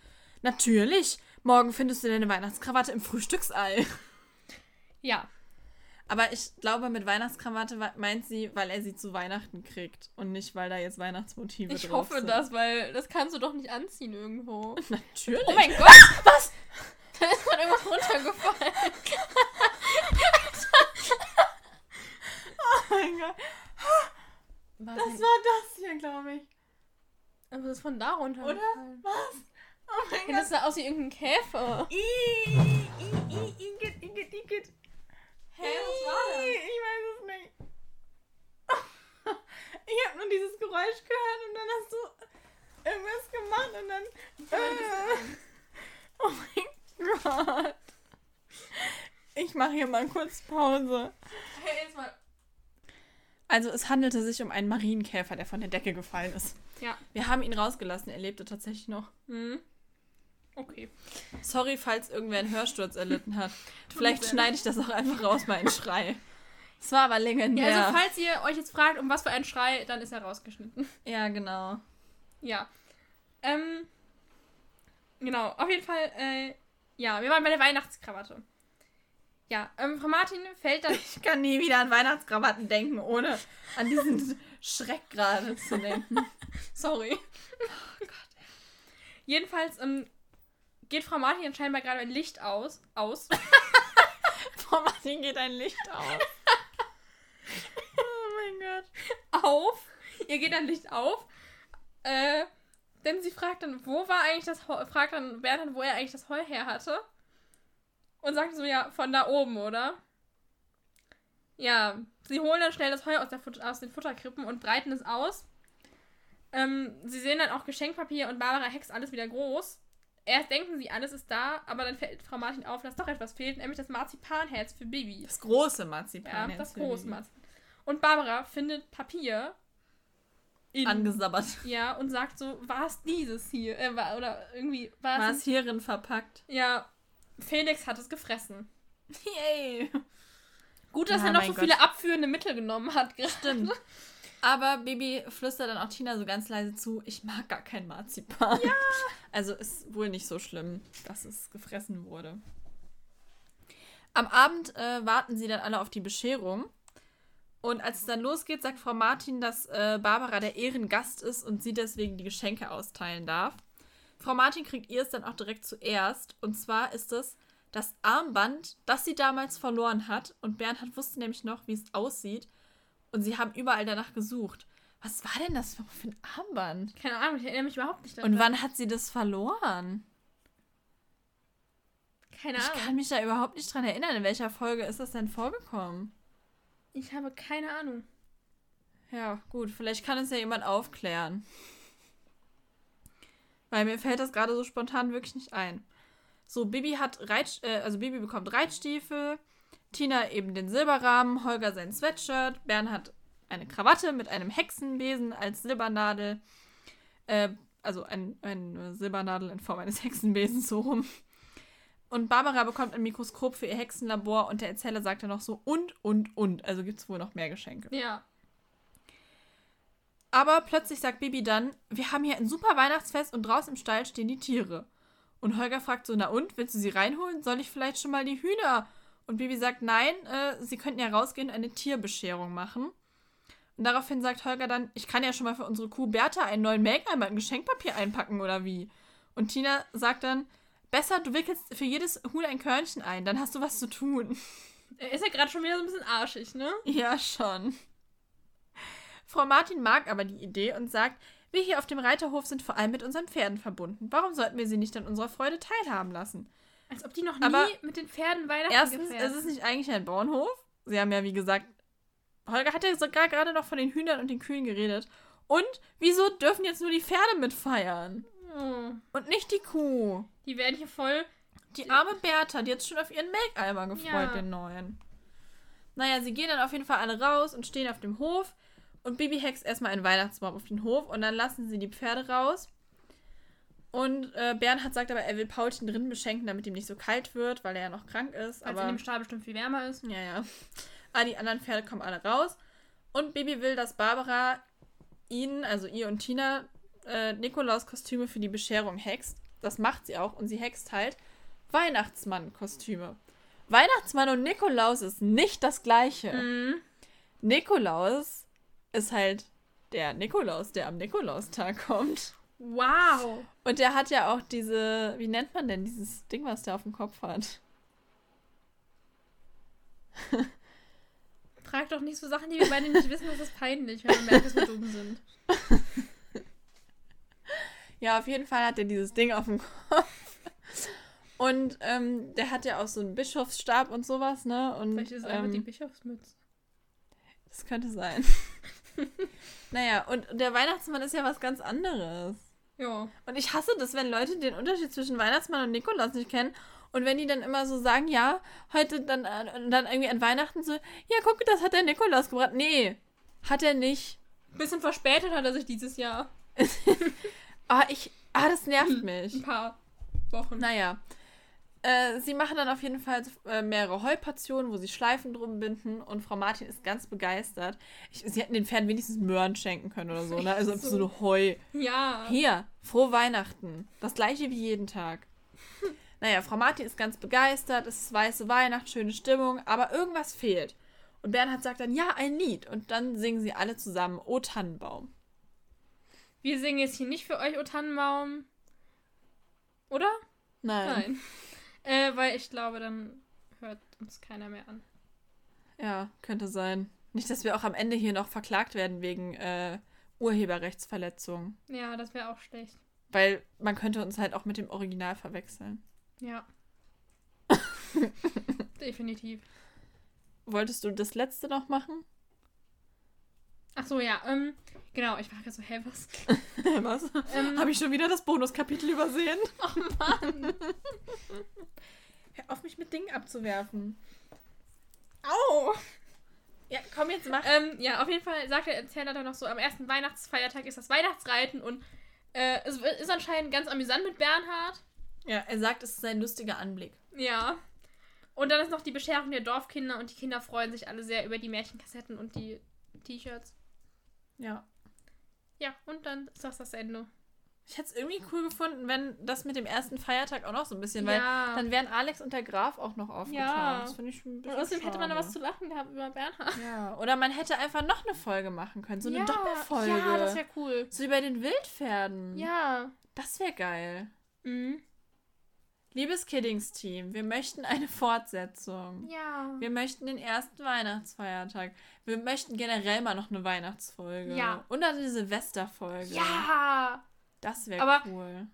natürlich, morgen findest du deine Weihnachtskrawatte im Frühstücksei. Ja. Aber ich glaube, mit Weihnachtskrawatte meint sie, weil er sie zu Weihnachten kriegt und nicht, weil da jetzt Weihnachtsmotive ich drauf sind. Ich hoffe das, weil das kannst du doch nicht anziehen irgendwo. Natürlich. Oh mein Gott, was? Da ist gerade irgendwas runtergefallen. oh mein Gott. Was das war das hier, glaube ich. Aber das ist von da runter. Oder? Was? Oh mein Gott. Das sah aus wie irgendein Käfer. I, I, I, Igitt, Igitt, Igitt. Hä, was war das? Ich weiß es nicht. Ich habe nur dieses Geräusch gehört und dann hast du irgendwas gemacht und dann. Äh, oh mein Gott. Ich mache hier mal kurz Pause. Hey, jetzt mal Also es handelte sich um einen Marienkäfer, der von der Decke gefallen ist. Ja. Wir haben ihn rausgelassen, er lebte tatsächlich noch. Mhm. Okay. Sorry, falls irgendwer einen Hörsturz erlitten hat. Vielleicht schneide ich das auch einfach raus, meinen Schrei. Es war aber legendär. Ja, also falls ihr euch jetzt fragt, um was für einen Schrei, dann ist er rausgeschnitten. Ja, genau. Ja. Ähm, genau, auf jeden Fall, äh, ja, wir waren bei der Weihnachtskrawatte. Ja, ähm, Frau Martin fällt dann. Ich kann nie wieder an Weihnachtskrawatten denken, ohne an diesen Schreck gerade zu denken. Sorry. Oh Gott. Jedenfalls ähm, geht Frau Martin scheinbar gerade ein Licht aus. Aus. Frau Martin geht ein Licht aus. oh mein Gott. Auf. Ihr geht ein Licht auf. Äh, denn sie fragt dann, wo war eigentlich das Heu, fragt dann Bernd dann, wo er eigentlich das Heu her hatte. Und sagt so, ja, von da oben, oder? Ja, sie holen dann schnell das Heu aus, der aus den Futterkrippen und breiten es aus. Ähm, sie sehen dann auch Geschenkpapier und Barbara hext alles wieder groß. Erst denken sie, alles ist da, aber dann fällt Frau Martin auf, dass doch etwas fehlt, nämlich das Marzipanherz für Bibi. Das große Marzipanherz. Ja, das große Marzipan. Und Barbara findet Papier. In, Angesabbert. Ja, und sagt so, war es dieses hier? Äh, war, oder irgendwie war es. hierin verpackt. Ja, Felix hat es gefressen. Yay! Gut, dass ja, er noch so Gott. viele abführende Mittel genommen hat. Stimmt. Aber Baby flüstert dann auch Tina so ganz leise zu, ich mag gar kein Marzipan. Ja. Also ist wohl nicht so schlimm, dass es gefressen wurde. Am Abend äh, warten sie dann alle auf die Bescherung. Und als es dann losgeht, sagt Frau Martin, dass äh, Barbara der Ehrengast ist und sie deswegen die Geschenke austeilen darf. Frau Martin kriegt ihr es dann auch direkt zuerst. Und zwar ist es das Armband, das sie damals verloren hat. Und Bernhard wusste nämlich noch, wie es aussieht. Und sie haben überall danach gesucht. Was war denn das für ein Armband? Keine Ahnung, ich erinnere mich überhaupt nicht daran. Und wann hat sie das verloren? Keine Ahnung. Ich kann mich da überhaupt nicht dran erinnern. In welcher Folge ist das denn vorgekommen? Ich habe keine Ahnung. Ja, gut. Vielleicht kann es ja jemand aufklären. Weil mir fällt das gerade so spontan wirklich nicht ein. So, Bibi hat Reit, äh, also Bibi bekommt Reitstiefel, Tina eben den Silberrahmen, Holger sein Sweatshirt, Bernhard eine Krawatte mit einem Hexenbesen als Silbernadel. Äh, also ein, eine Silbernadel in Form eines Hexenbesens so rum. Und Barbara bekommt ein Mikroskop für ihr Hexenlabor und der Erzähler sagt dann noch so und, und, und. Also gibt es wohl noch mehr Geschenke. Ja. Aber plötzlich sagt Bibi dann, wir haben hier ein super Weihnachtsfest und draußen im Stall stehen die Tiere. Und Holger fragt so, na und, willst du sie reinholen? Soll ich vielleicht schon mal die Hühner? Und Bibi sagt, nein, äh, sie könnten ja rausgehen und eine Tierbescherung machen. Und daraufhin sagt Holger dann, ich kann ja schon mal für unsere Kuh Bertha einen neuen Melkeimer in Geschenkpapier einpacken oder wie. Und Tina sagt dann, besser, du wickelst für jedes Huhn ein Körnchen ein, dann hast du was zu tun. Er ist ja gerade schon wieder so ein bisschen arschig, ne? Ja, schon. Frau Martin mag aber die Idee und sagt, wir hier auf dem Reiterhof sind vor allem mit unseren Pferden verbunden. Warum sollten wir sie nicht an unserer Freude teilhaben lassen? Als ob die noch nie aber mit den Pferden Weihnachten Erstens ist es nicht eigentlich ein Bauernhof. Sie haben ja, wie gesagt, Holger hat ja sogar gerade noch von den Hühnern und den Kühen geredet. Und wieso dürfen jetzt nur die Pferde mitfeiern? Oh. Und nicht die Kuh. Die werden hier voll. Die arme Bertha, die hat schon auf ihren Melkeimer gefreut, ja. den neuen. Naja, sie gehen dann auf jeden Fall alle raus und stehen auf dem Hof. Und Bibi hext erstmal einen Weihnachtsbaum auf den Hof und dann lassen sie die Pferde raus. Und äh, Bernhard sagt aber, er will Paulchen drinnen beschenken, damit ihm nicht so kalt wird, weil er ja noch krank ist. Weil es in dem Stall bestimmt viel wärmer ist. Ja, ja. Aber die anderen Pferde kommen alle raus. Und Bibi will, dass Barbara ihnen, also ihr und Tina, äh, Nikolaus Kostüme für die Bescherung hext. Das macht sie auch. Und sie hext halt Weihnachtsmann-Kostüme. Weihnachtsmann und Nikolaus ist nicht das gleiche. Mhm. Nikolaus ist halt der Nikolaus, der am Nikolaustag kommt. Wow. Und der hat ja auch diese, wie nennt man denn dieses Ding, was der auf dem Kopf hat? Frag doch nicht so Sachen, die wir beide nicht wissen, das ist peinlich, wenn man merkt, dass wir dumm sind. Ja, auf jeden Fall hat er dieses Ding auf dem Kopf. Und ähm, der hat ja auch so einen Bischofsstab und sowas, ne? Und, Vielleicht ist es ähm, die Bischofsmütze. Das könnte sein. naja, und der Weihnachtsmann ist ja was ganz anderes. Ja. Und ich hasse das, wenn Leute den Unterschied zwischen Weihnachtsmann und Nikolaus nicht kennen. Und wenn die dann immer so sagen, ja, heute dann, äh, dann irgendwie an Weihnachten so, ja, guck, das hat der Nikolaus gebracht. Nee, Hat er nicht. Bisschen verspätet hat er sich dieses Jahr. ah, ich. Ah, das nervt mich. Ein paar Wochen. Naja. Äh, sie machen dann auf jeden Fall äh, mehrere Heuportionen, wo sie Schleifen drum binden und Frau Martin ist ganz begeistert. Ich, sie hätten den Pferden wenigstens Möhren schenken können oder so, ne? Also so, so eine Heu. Ja. Hier, frohe Weihnachten. Das gleiche wie jeden Tag. Naja, Frau Martin ist ganz begeistert, es ist weiße Weihnacht, schöne Stimmung, aber irgendwas fehlt. Und Bernhard sagt dann, ja, ein Lied. Und dann singen sie alle zusammen O Tannenbaum. Wir singen jetzt hier nicht für euch O Tannenbaum. Oder? Nein. Nein. Äh, weil ich glaube, dann hört uns keiner mehr an. Ja, könnte sein. Nicht, dass wir auch am Ende hier noch verklagt werden wegen äh, Urheberrechtsverletzung. Ja, das wäre auch schlecht. Weil man könnte uns halt auch mit dem Original verwechseln. Ja. Definitiv. Wolltest du das letzte noch machen? Ach so, ja. Ähm, genau, ich war gerade so, hä, was? was? Ähm, Habe ich schon wieder das Bonuskapitel übersehen? Ach Mann. Hör auf, mich mit Dingen abzuwerfen. Au! Ja, komm jetzt, mach. Ähm, ja, auf jeden Fall sagt der Erzähler dann noch so, am ersten Weihnachtsfeiertag ist das Weihnachtsreiten und äh, es ist anscheinend ganz amüsant mit Bernhard. Ja, er sagt, es ist ein lustiger Anblick. Ja. Und dann ist noch die Bescherung der Dorfkinder und die Kinder freuen sich alle sehr über die Märchenkassetten und die T-Shirts. Ja. Ja, und dann ist das das Ende. Ich hätte es irgendwie cool gefunden, wenn das mit dem ersten Feiertag auch noch so ein bisschen, ja. weil dann wären Alex und der Graf auch noch aufgetaucht. Ja. Das finde ich ein bisschen. Und außerdem hätte man da was zu lachen gehabt über Bernhard. Ja. Oder man hätte einfach noch eine Folge machen können. So eine ja. Doppelfolge. Ja, das wäre cool. So wie bei den Wildpferden. Ja. Das wäre geil. Mhm. Liebes Kiddings-Team, wir möchten eine Fortsetzung. Ja. Wir möchten den ersten Weihnachtsfeiertag. Wir möchten generell mal noch eine Weihnachtsfolge. Ja. Und eine Silvesterfolge. Ja. Das wäre cool.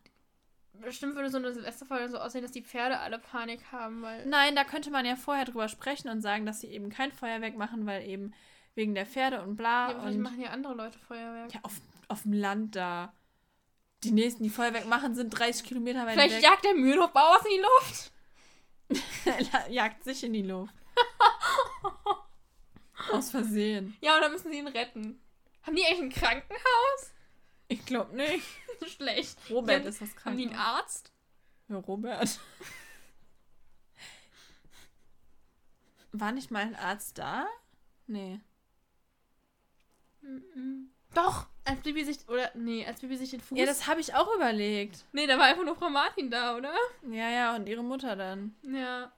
Bestimmt würde so eine Silvesterfolge so aussehen, dass die Pferde alle Panik haben, weil. Nein, da könnte man ja vorher drüber sprechen und sagen, dass sie eben kein Feuerwerk machen, weil eben wegen der Pferde und bla. Ja, aber und machen ja andere Leute Feuerwerk. Ja, auf, auf dem Land da. Die nächsten, die Feuerwerk machen, sind 30 Kilometer weit Vielleicht weg. jagt der Mühlenhofbauer was in die Luft. er jagt sich in die Luft. Aus Versehen. Ja, und dann müssen sie ihn retten. Haben die eigentlich ein Krankenhaus? Ich glaube nicht. Schlecht. Robert ist das Krankenhaus. Haben die einen Arzt? Ja, Robert. War nicht mal ein Arzt da? Nee. Mm -mm. Doch, als Bibi sich, oder, nee, als Bibi sich den Fuß... Ja, das habe ich auch überlegt. Nee, da war einfach nur Frau Martin da, oder? Ja, ja, und ihre Mutter dann. Ja.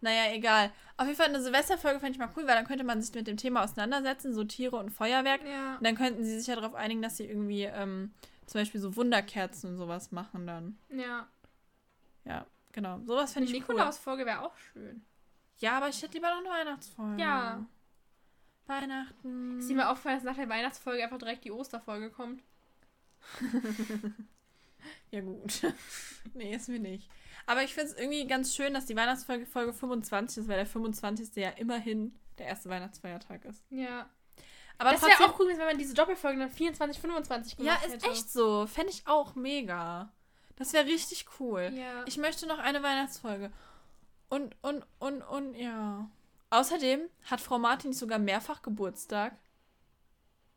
Naja, egal. Auf jeden Fall eine Silvesterfolge fände ich mal cool, weil dann könnte man sich mit dem Thema auseinandersetzen, so Tiere und Feuerwerk. Ja. Und dann könnten sie sich ja darauf einigen, dass sie irgendwie ähm, zum Beispiel so Wunderkerzen und sowas machen dann. Ja. Ja, genau. Sowas fände ich cool. Nikolaus-Folge wäre auch schön. Ja, aber ich hätte lieber noch eine Weihnachtsfolge. Ja. Weihnachten. Ist mal aufgefallen, dass nach der Weihnachtsfolge einfach direkt die Osterfolge kommt? ja, gut. nee, ist mir nicht. Aber ich finde es irgendwie ganz schön, dass die Weihnachtsfolge Folge 25 ist, weil der 25. ja immerhin der erste Weihnachtsfeiertag ist. Ja. Aber das wäre auch cool, wenn man diese Doppelfolge dann 24, 25 gemacht Ja, ist hätte. echt so. Fände ich auch mega. Das wäre richtig cool. Ja. Ich möchte noch eine Weihnachtsfolge. Und, und, und, und, ja. Außerdem hat Frau Martin sogar mehrfach Geburtstag.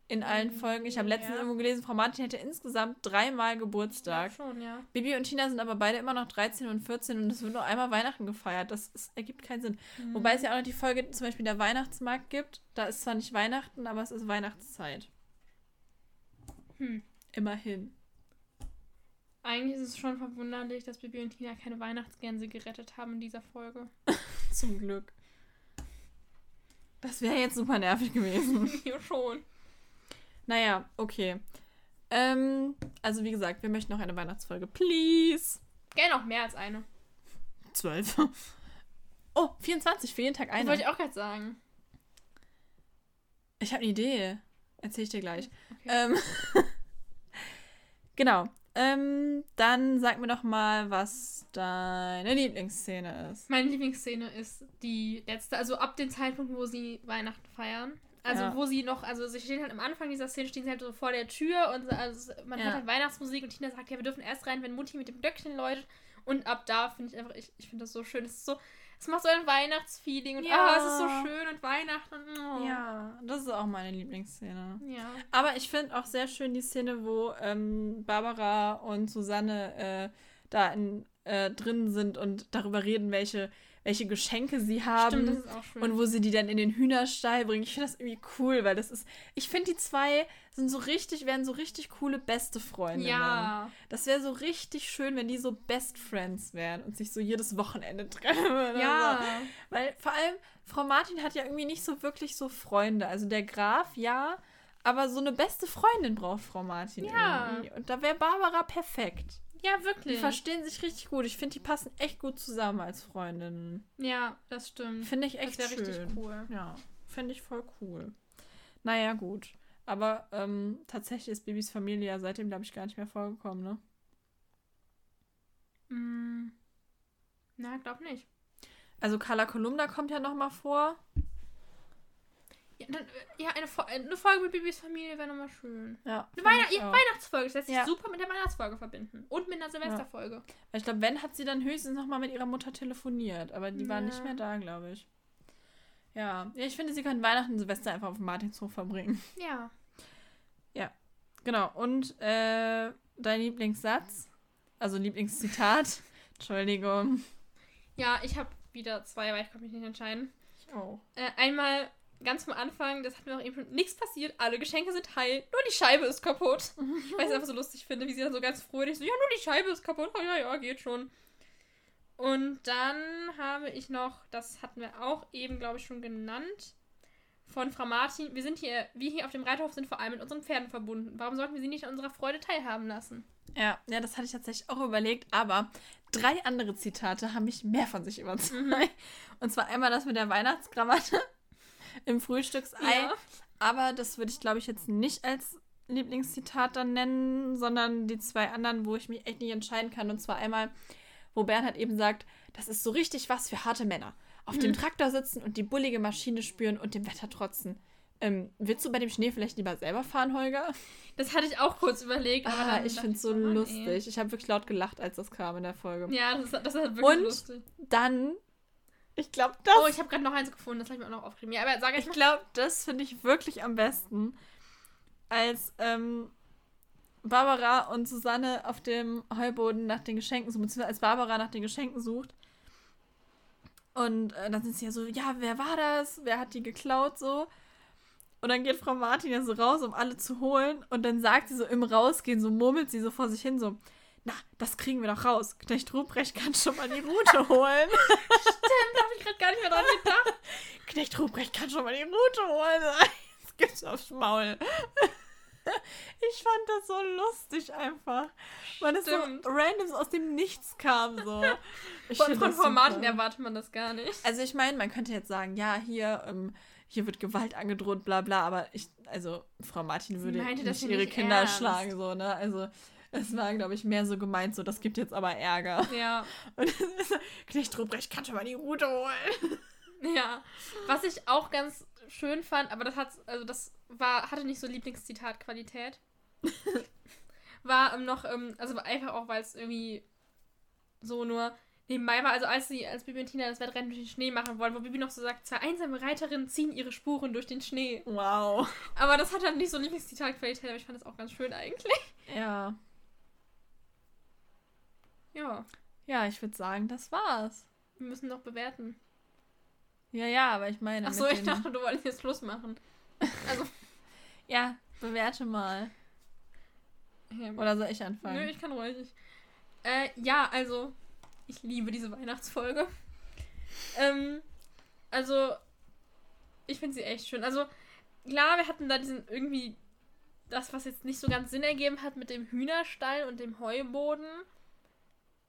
In allen mm, Folgen. Ich habe letztens ja. irgendwo gelesen, Frau Martin hätte insgesamt dreimal Geburtstag. Ja, schon, ja. Bibi und Tina sind aber beide immer noch 13 und 14 und es wird nur einmal Weihnachten gefeiert. Das ist, ergibt keinen Sinn. Mhm. Wobei es ja auch noch die Folge zum Beispiel der Weihnachtsmarkt gibt. Da ist zwar nicht Weihnachten, aber es ist Weihnachtszeit. Hm. Immerhin. Eigentlich ist es schon verwunderlich, dass Bibi und Tina keine Weihnachtsgänse gerettet haben in dieser Folge. Zum Glück. Das wäre jetzt super nervig gewesen. ja, schon. Naja, okay. Ähm, also wie gesagt, wir möchten noch eine Weihnachtsfolge. Please. Gerne noch mehr als eine. Zwölf. Oh, 24, für jeden Tag eine. Das wollte ich auch gerade sagen. Ich habe eine Idee. Erzähl ich dir gleich. Okay. Ähm, genau. Ähm, dann sag mir doch mal, was deine Lieblingsszene ist. Meine Lieblingsszene ist die letzte, also ab dem Zeitpunkt, wo sie Weihnachten feiern. Also ja. wo sie noch, also sie stehen halt am Anfang dieser Szene, stehen sie halt so vor der Tür und also man ja. hört halt Weihnachtsmusik und Tina sagt, ja, wir dürfen erst rein, wenn Mutti mit dem Glöckchen läutet. Und ab da finde ich einfach, ich, ich finde das so schön. Es ist so, Es macht so ein Weihnachtsfeeling und ja. oh, es ist so schön und Weihnachten. Oh. Ja, das ist auch meine Lieblingsszene. Ja. Aber ich finde auch sehr schön die Szene, wo ähm, Barbara und Susanne äh, da in, äh, drin sind und darüber reden, welche welche Geschenke sie haben. Stimmt, das ist auch schön. Und wo sie die dann in den Hühnerstall bringen. Ich finde das irgendwie cool, weil das ist. Ich finde, die zwei sind so richtig, werden so richtig coole beste Freunde. Ja. Das wäre so richtig schön, wenn die so Best Friends wären und sich so jedes Wochenende treffen. Ja. So. Weil vor allem, Frau Martin hat ja irgendwie nicht so wirklich so Freunde. Also der Graf, ja. Aber so eine beste Freundin braucht Frau Martin ja. irgendwie. Und da wäre Barbara perfekt. Ja, wirklich. Die verstehen sich richtig gut. Ich finde, die passen echt gut zusammen als Freundinnen. Ja, das stimmt. Finde ich echt das schön. richtig cool. Ja, finde ich voll cool. Naja, gut. Aber ähm, tatsächlich ist Babys Familie ja seitdem, glaube ich, gar nicht mehr vorgekommen, ne? Mm. Na, glaub nicht. Also Carla Kolumna kommt ja noch mal vor. Ja, dann, ja eine, eine, Folge mit Bibis Familie wäre nochmal schön. Ja. Eine Weihnacht ja, Weihnachtsfolge, das lässt sich ja. super mit der Weihnachtsfolge verbinden. Und mit einer Silvesterfolge. Ja. Ich glaube, wenn hat sie dann höchstens nochmal mit ihrer Mutter telefoniert, aber die war nicht mehr da, glaube ich. Ja. ja, ich finde, sie können Weihnachten und Silvester einfach auf dem Martinshof verbringen. Ja. Ja, genau. Und äh, dein Lieblingssatz, also Lieblingszitat, Entschuldigung. Ja, ich habe wieder zwei, aber ich kann mich nicht entscheiden. Ich auch. Äh, einmal ganz am Anfang, das hat mir auch eben schon nichts passiert, alle Geschenke sind heil, nur die Scheibe ist kaputt. Ich es einfach so lustig finde, wie sie dann so ganz fröhlich so, ja, nur die Scheibe ist kaputt, oh, ja, ja, geht schon. Und dann habe ich noch, das hatten wir auch eben, glaube ich, schon genannt, von Frau Martin. Wir sind hier, wir hier auf dem Reiterhof sind vor allem mit unseren Pferden verbunden. Warum sollten wir sie nicht an unserer Freude teilhaben lassen? Ja, ja, das hatte ich tatsächlich auch überlegt, aber drei andere Zitate haben mich mehr von sich überzeugt. Mhm. Und zwar einmal das mit der Weihnachtskrawatte im Frühstücksei. Ja. Aber das würde ich, glaube ich, jetzt nicht als Lieblingszitat dann nennen, sondern die zwei anderen, wo ich mich echt nicht entscheiden kann. Und zwar einmal, wo Bernhard eben sagt, das ist so richtig was für harte Männer. Auf hm. dem Traktor sitzen und die bullige Maschine spüren und dem Wetter trotzen. Ähm, willst du bei dem Schnee vielleicht lieber selber fahren, Holger? Das hatte ich auch kurz überlegt. Aber ah, ich finde es so lustig. Ey. Ich habe wirklich laut gelacht, als das kam in der Folge. Ja, das, das ist wirklich und lustig. dann ich glaube, das. Oh, ich habe gerade noch eins gefunden, das habe ich mir auch noch aufgeschrieben. Ja, aber sag ich Ich glaube, das finde ich wirklich am besten. Als ähm, Barbara und Susanne auf dem Heuboden nach den Geschenken suchen, beziehungsweise als Barbara nach den Geschenken sucht. Und äh, dann sind sie ja so, ja, wer war das? Wer hat die geklaut? So. Und dann geht Frau Martin ja so raus, um alle zu holen. Und dann sagt sie so im Rausgehen, so murmelt sie so vor sich hin, so, na, das kriegen wir doch raus. Knecht Ruprecht kann schon mal die Route holen. Stimmt, da habe ich gerade gar nicht mehr dran gedacht. Knecht Ruprecht kann schon mal die Route holen. Jetzt gibt's aufs Maul. Ich fand das so lustig einfach. Weil es so random aus dem Nichts kam. So. Ich von von Frau Martin erwartet man das gar nicht. Also ich meine, man könnte jetzt sagen, ja, hier, ähm, hier wird Gewalt angedroht, bla bla, aber ich, also Frau Martin würde nicht ihre nicht Kinder ernst. schlagen, so, ne? Also es war, glaube ich, mehr so gemeint, so, das gibt jetzt aber Ärger. Ja. Und Knecht Ruprecht kann schon mal die Route holen. Ja. Was ich auch ganz schön fand, aber das hat, also das war, hatte nicht so Lieblingszitat-Qualität. war ähm, noch, ähm, also einfach auch, weil es irgendwie so nur nebenbei war, also als sie, als Bibi und Tina das Wettrennen durch den Schnee machen wollen, wo Bibi noch so sagt, zwei einsame Reiterinnen ziehen ihre Spuren durch den Schnee. Wow. Aber das hat dann nicht so Lieblingszitat-Qualität, aber ich fand das auch ganz schön eigentlich. Ja. Ja. Ja, ich würde sagen, das war's. Wir müssen noch bewerten. Ja, ja, aber ich meine. Achso, ich dachte, du wolltest jetzt Schluss machen. Also. ja, bewerte mal. Oder soll ich anfangen? Nö, ich kann ruhig. Äh, ja, also, ich liebe diese Weihnachtsfolge. ähm, also, ich finde sie echt schön. Also, klar, wir hatten da diesen irgendwie das, was jetzt nicht so ganz Sinn ergeben hat mit dem Hühnerstall und dem Heuboden.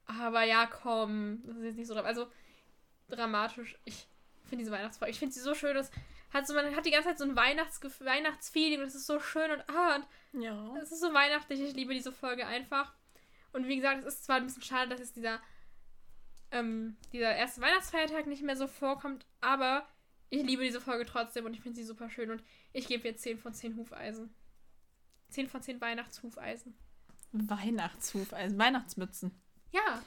Aber ja, komm, das ist jetzt nicht so Also dramatisch. Ich finde diese Weihnachtsfolge, ich finde sie so schön. Das hat so, man hat die ganze Zeit so ein Weihnachts Weihnachtsfeeling und es ist so schön und ah, ja. Es ist so weihnachtlich. Ich liebe diese Folge einfach. Und wie gesagt, es ist zwar ein bisschen schade, dass jetzt dieser ähm, dieser erste Weihnachtsfeiertag nicht mehr so vorkommt, aber ich liebe diese Folge trotzdem und ich finde sie super schön und ich gebe ihr 10 von 10 Hufeisen. 10 von 10 Weihnachtshufeisen. Weihnachtshufeisen, Weihnachtsmützen. Ja.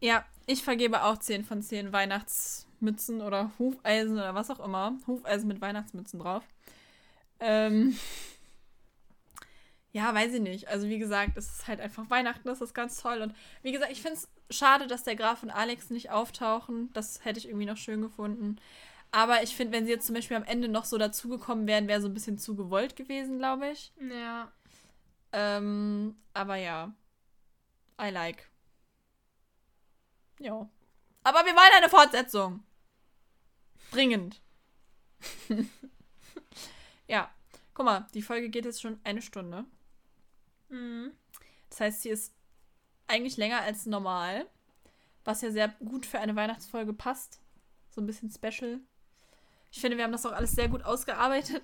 Ja, ich vergebe auch 10 von 10 Weihnachtsmützen oder Hufeisen oder was auch immer. Hufeisen mit Weihnachtsmützen drauf. Ähm. Ja, weiß ich nicht. Also wie gesagt, es ist halt einfach Weihnachten, das ist ganz toll. Und wie gesagt, ich finde es schade, dass der Graf und Alex nicht auftauchen. Das hätte ich irgendwie noch schön gefunden. Aber ich finde, wenn sie jetzt zum Beispiel am Ende noch so dazugekommen wären, wäre so ein bisschen zu gewollt gewesen, glaube ich. Ja. Ähm, aber ja. I like. Ja. Aber wir wollen eine Fortsetzung. Dringend. ja. Guck mal, die Folge geht jetzt schon eine Stunde. Mhm. Das heißt, sie ist eigentlich länger als normal. Was ja sehr gut für eine Weihnachtsfolge passt. So ein bisschen special. Ich finde, wir haben das auch alles sehr gut ausgearbeitet.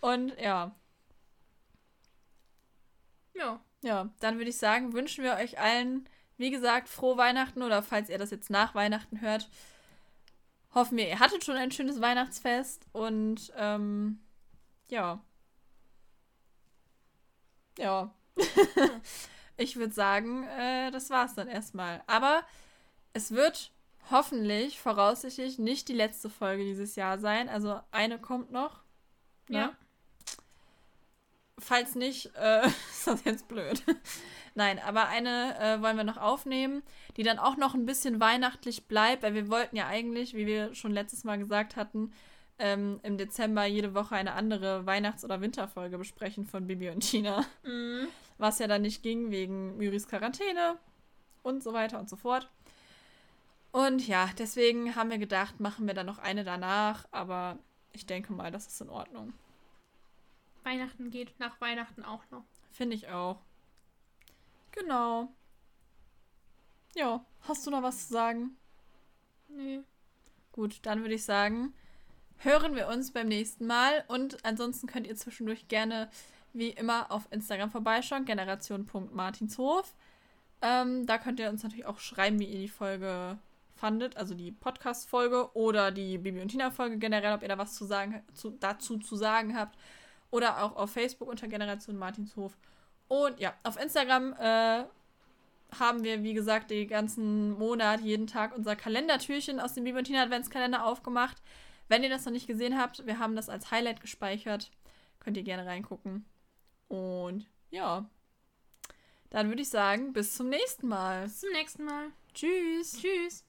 Und ja. Ja. Ja, dann würde ich sagen, wünschen wir euch allen, wie gesagt, frohe Weihnachten oder falls ihr das jetzt nach Weihnachten hört, hoffen wir, ihr hattet schon ein schönes Weihnachtsfest und ähm, ja. Ja. ich würde sagen, äh, das war's dann erstmal. Aber es wird hoffentlich, voraussichtlich, nicht die letzte Folge dieses Jahr sein. Also eine kommt noch. Ne? Ja. Falls nicht, äh, ist das jetzt blöd. Nein, aber eine äh, wollen wir noch aufnehmen, die dann auch noch ein bisschen weihnachtlich bleibt, weil wir wollten ja eigentlich, wie wir schon letztes Mal gesagt hatten, ähm, im Dezember jede Woche eine andere Weihnachts- oder Winterfolge besprechen von Bibi und Tina. Mhm. Was ja dann nicht ging wegen Myris Quarantäne und so weiter und so fort. Und ja, deswegen haben wir gedacht, machen wir dann noch eine danach, aber ich denke mal, das ist in Ordnung. Weihnachten geht nach Weihnachten auch noch. Finde ich auch. Genau. Ja, hast du noch was zu sagen? Nee. Gut, dann würde ich sagen, hören wir uns beim nächsten Mal. Und ansonsten könnt ihr zwischendurch gerne wie immer auf Instagram vorbeischauen, generation.martinshof. Ähm, da könnt ihr uns natürlich auch schreiben, wie ihr die Folge fandet, also die Podcast-Folge oder die Bibi und Tina-Folge generell, ob ihr da was zu sagen, zu, dazu zu sagen habt. Oder auch auf Facebook unter Generation Martinshof. Und ja, auf Instagram äh, haben wir, wie gesagt, den ganzen Monat, jeden Tag unser Kalendertürchen aus dem Tina Adventskalender aufgemacht. Wenn ihr das noch nicht gesehen habt, wir haben das als Highlight gespeichert. Könnt ihr gerne reingucken. Und ja, dann würde ich sagen, bis zum nächsten Mal. Bis zum nächsten Mal. Tschüss. Tschüss.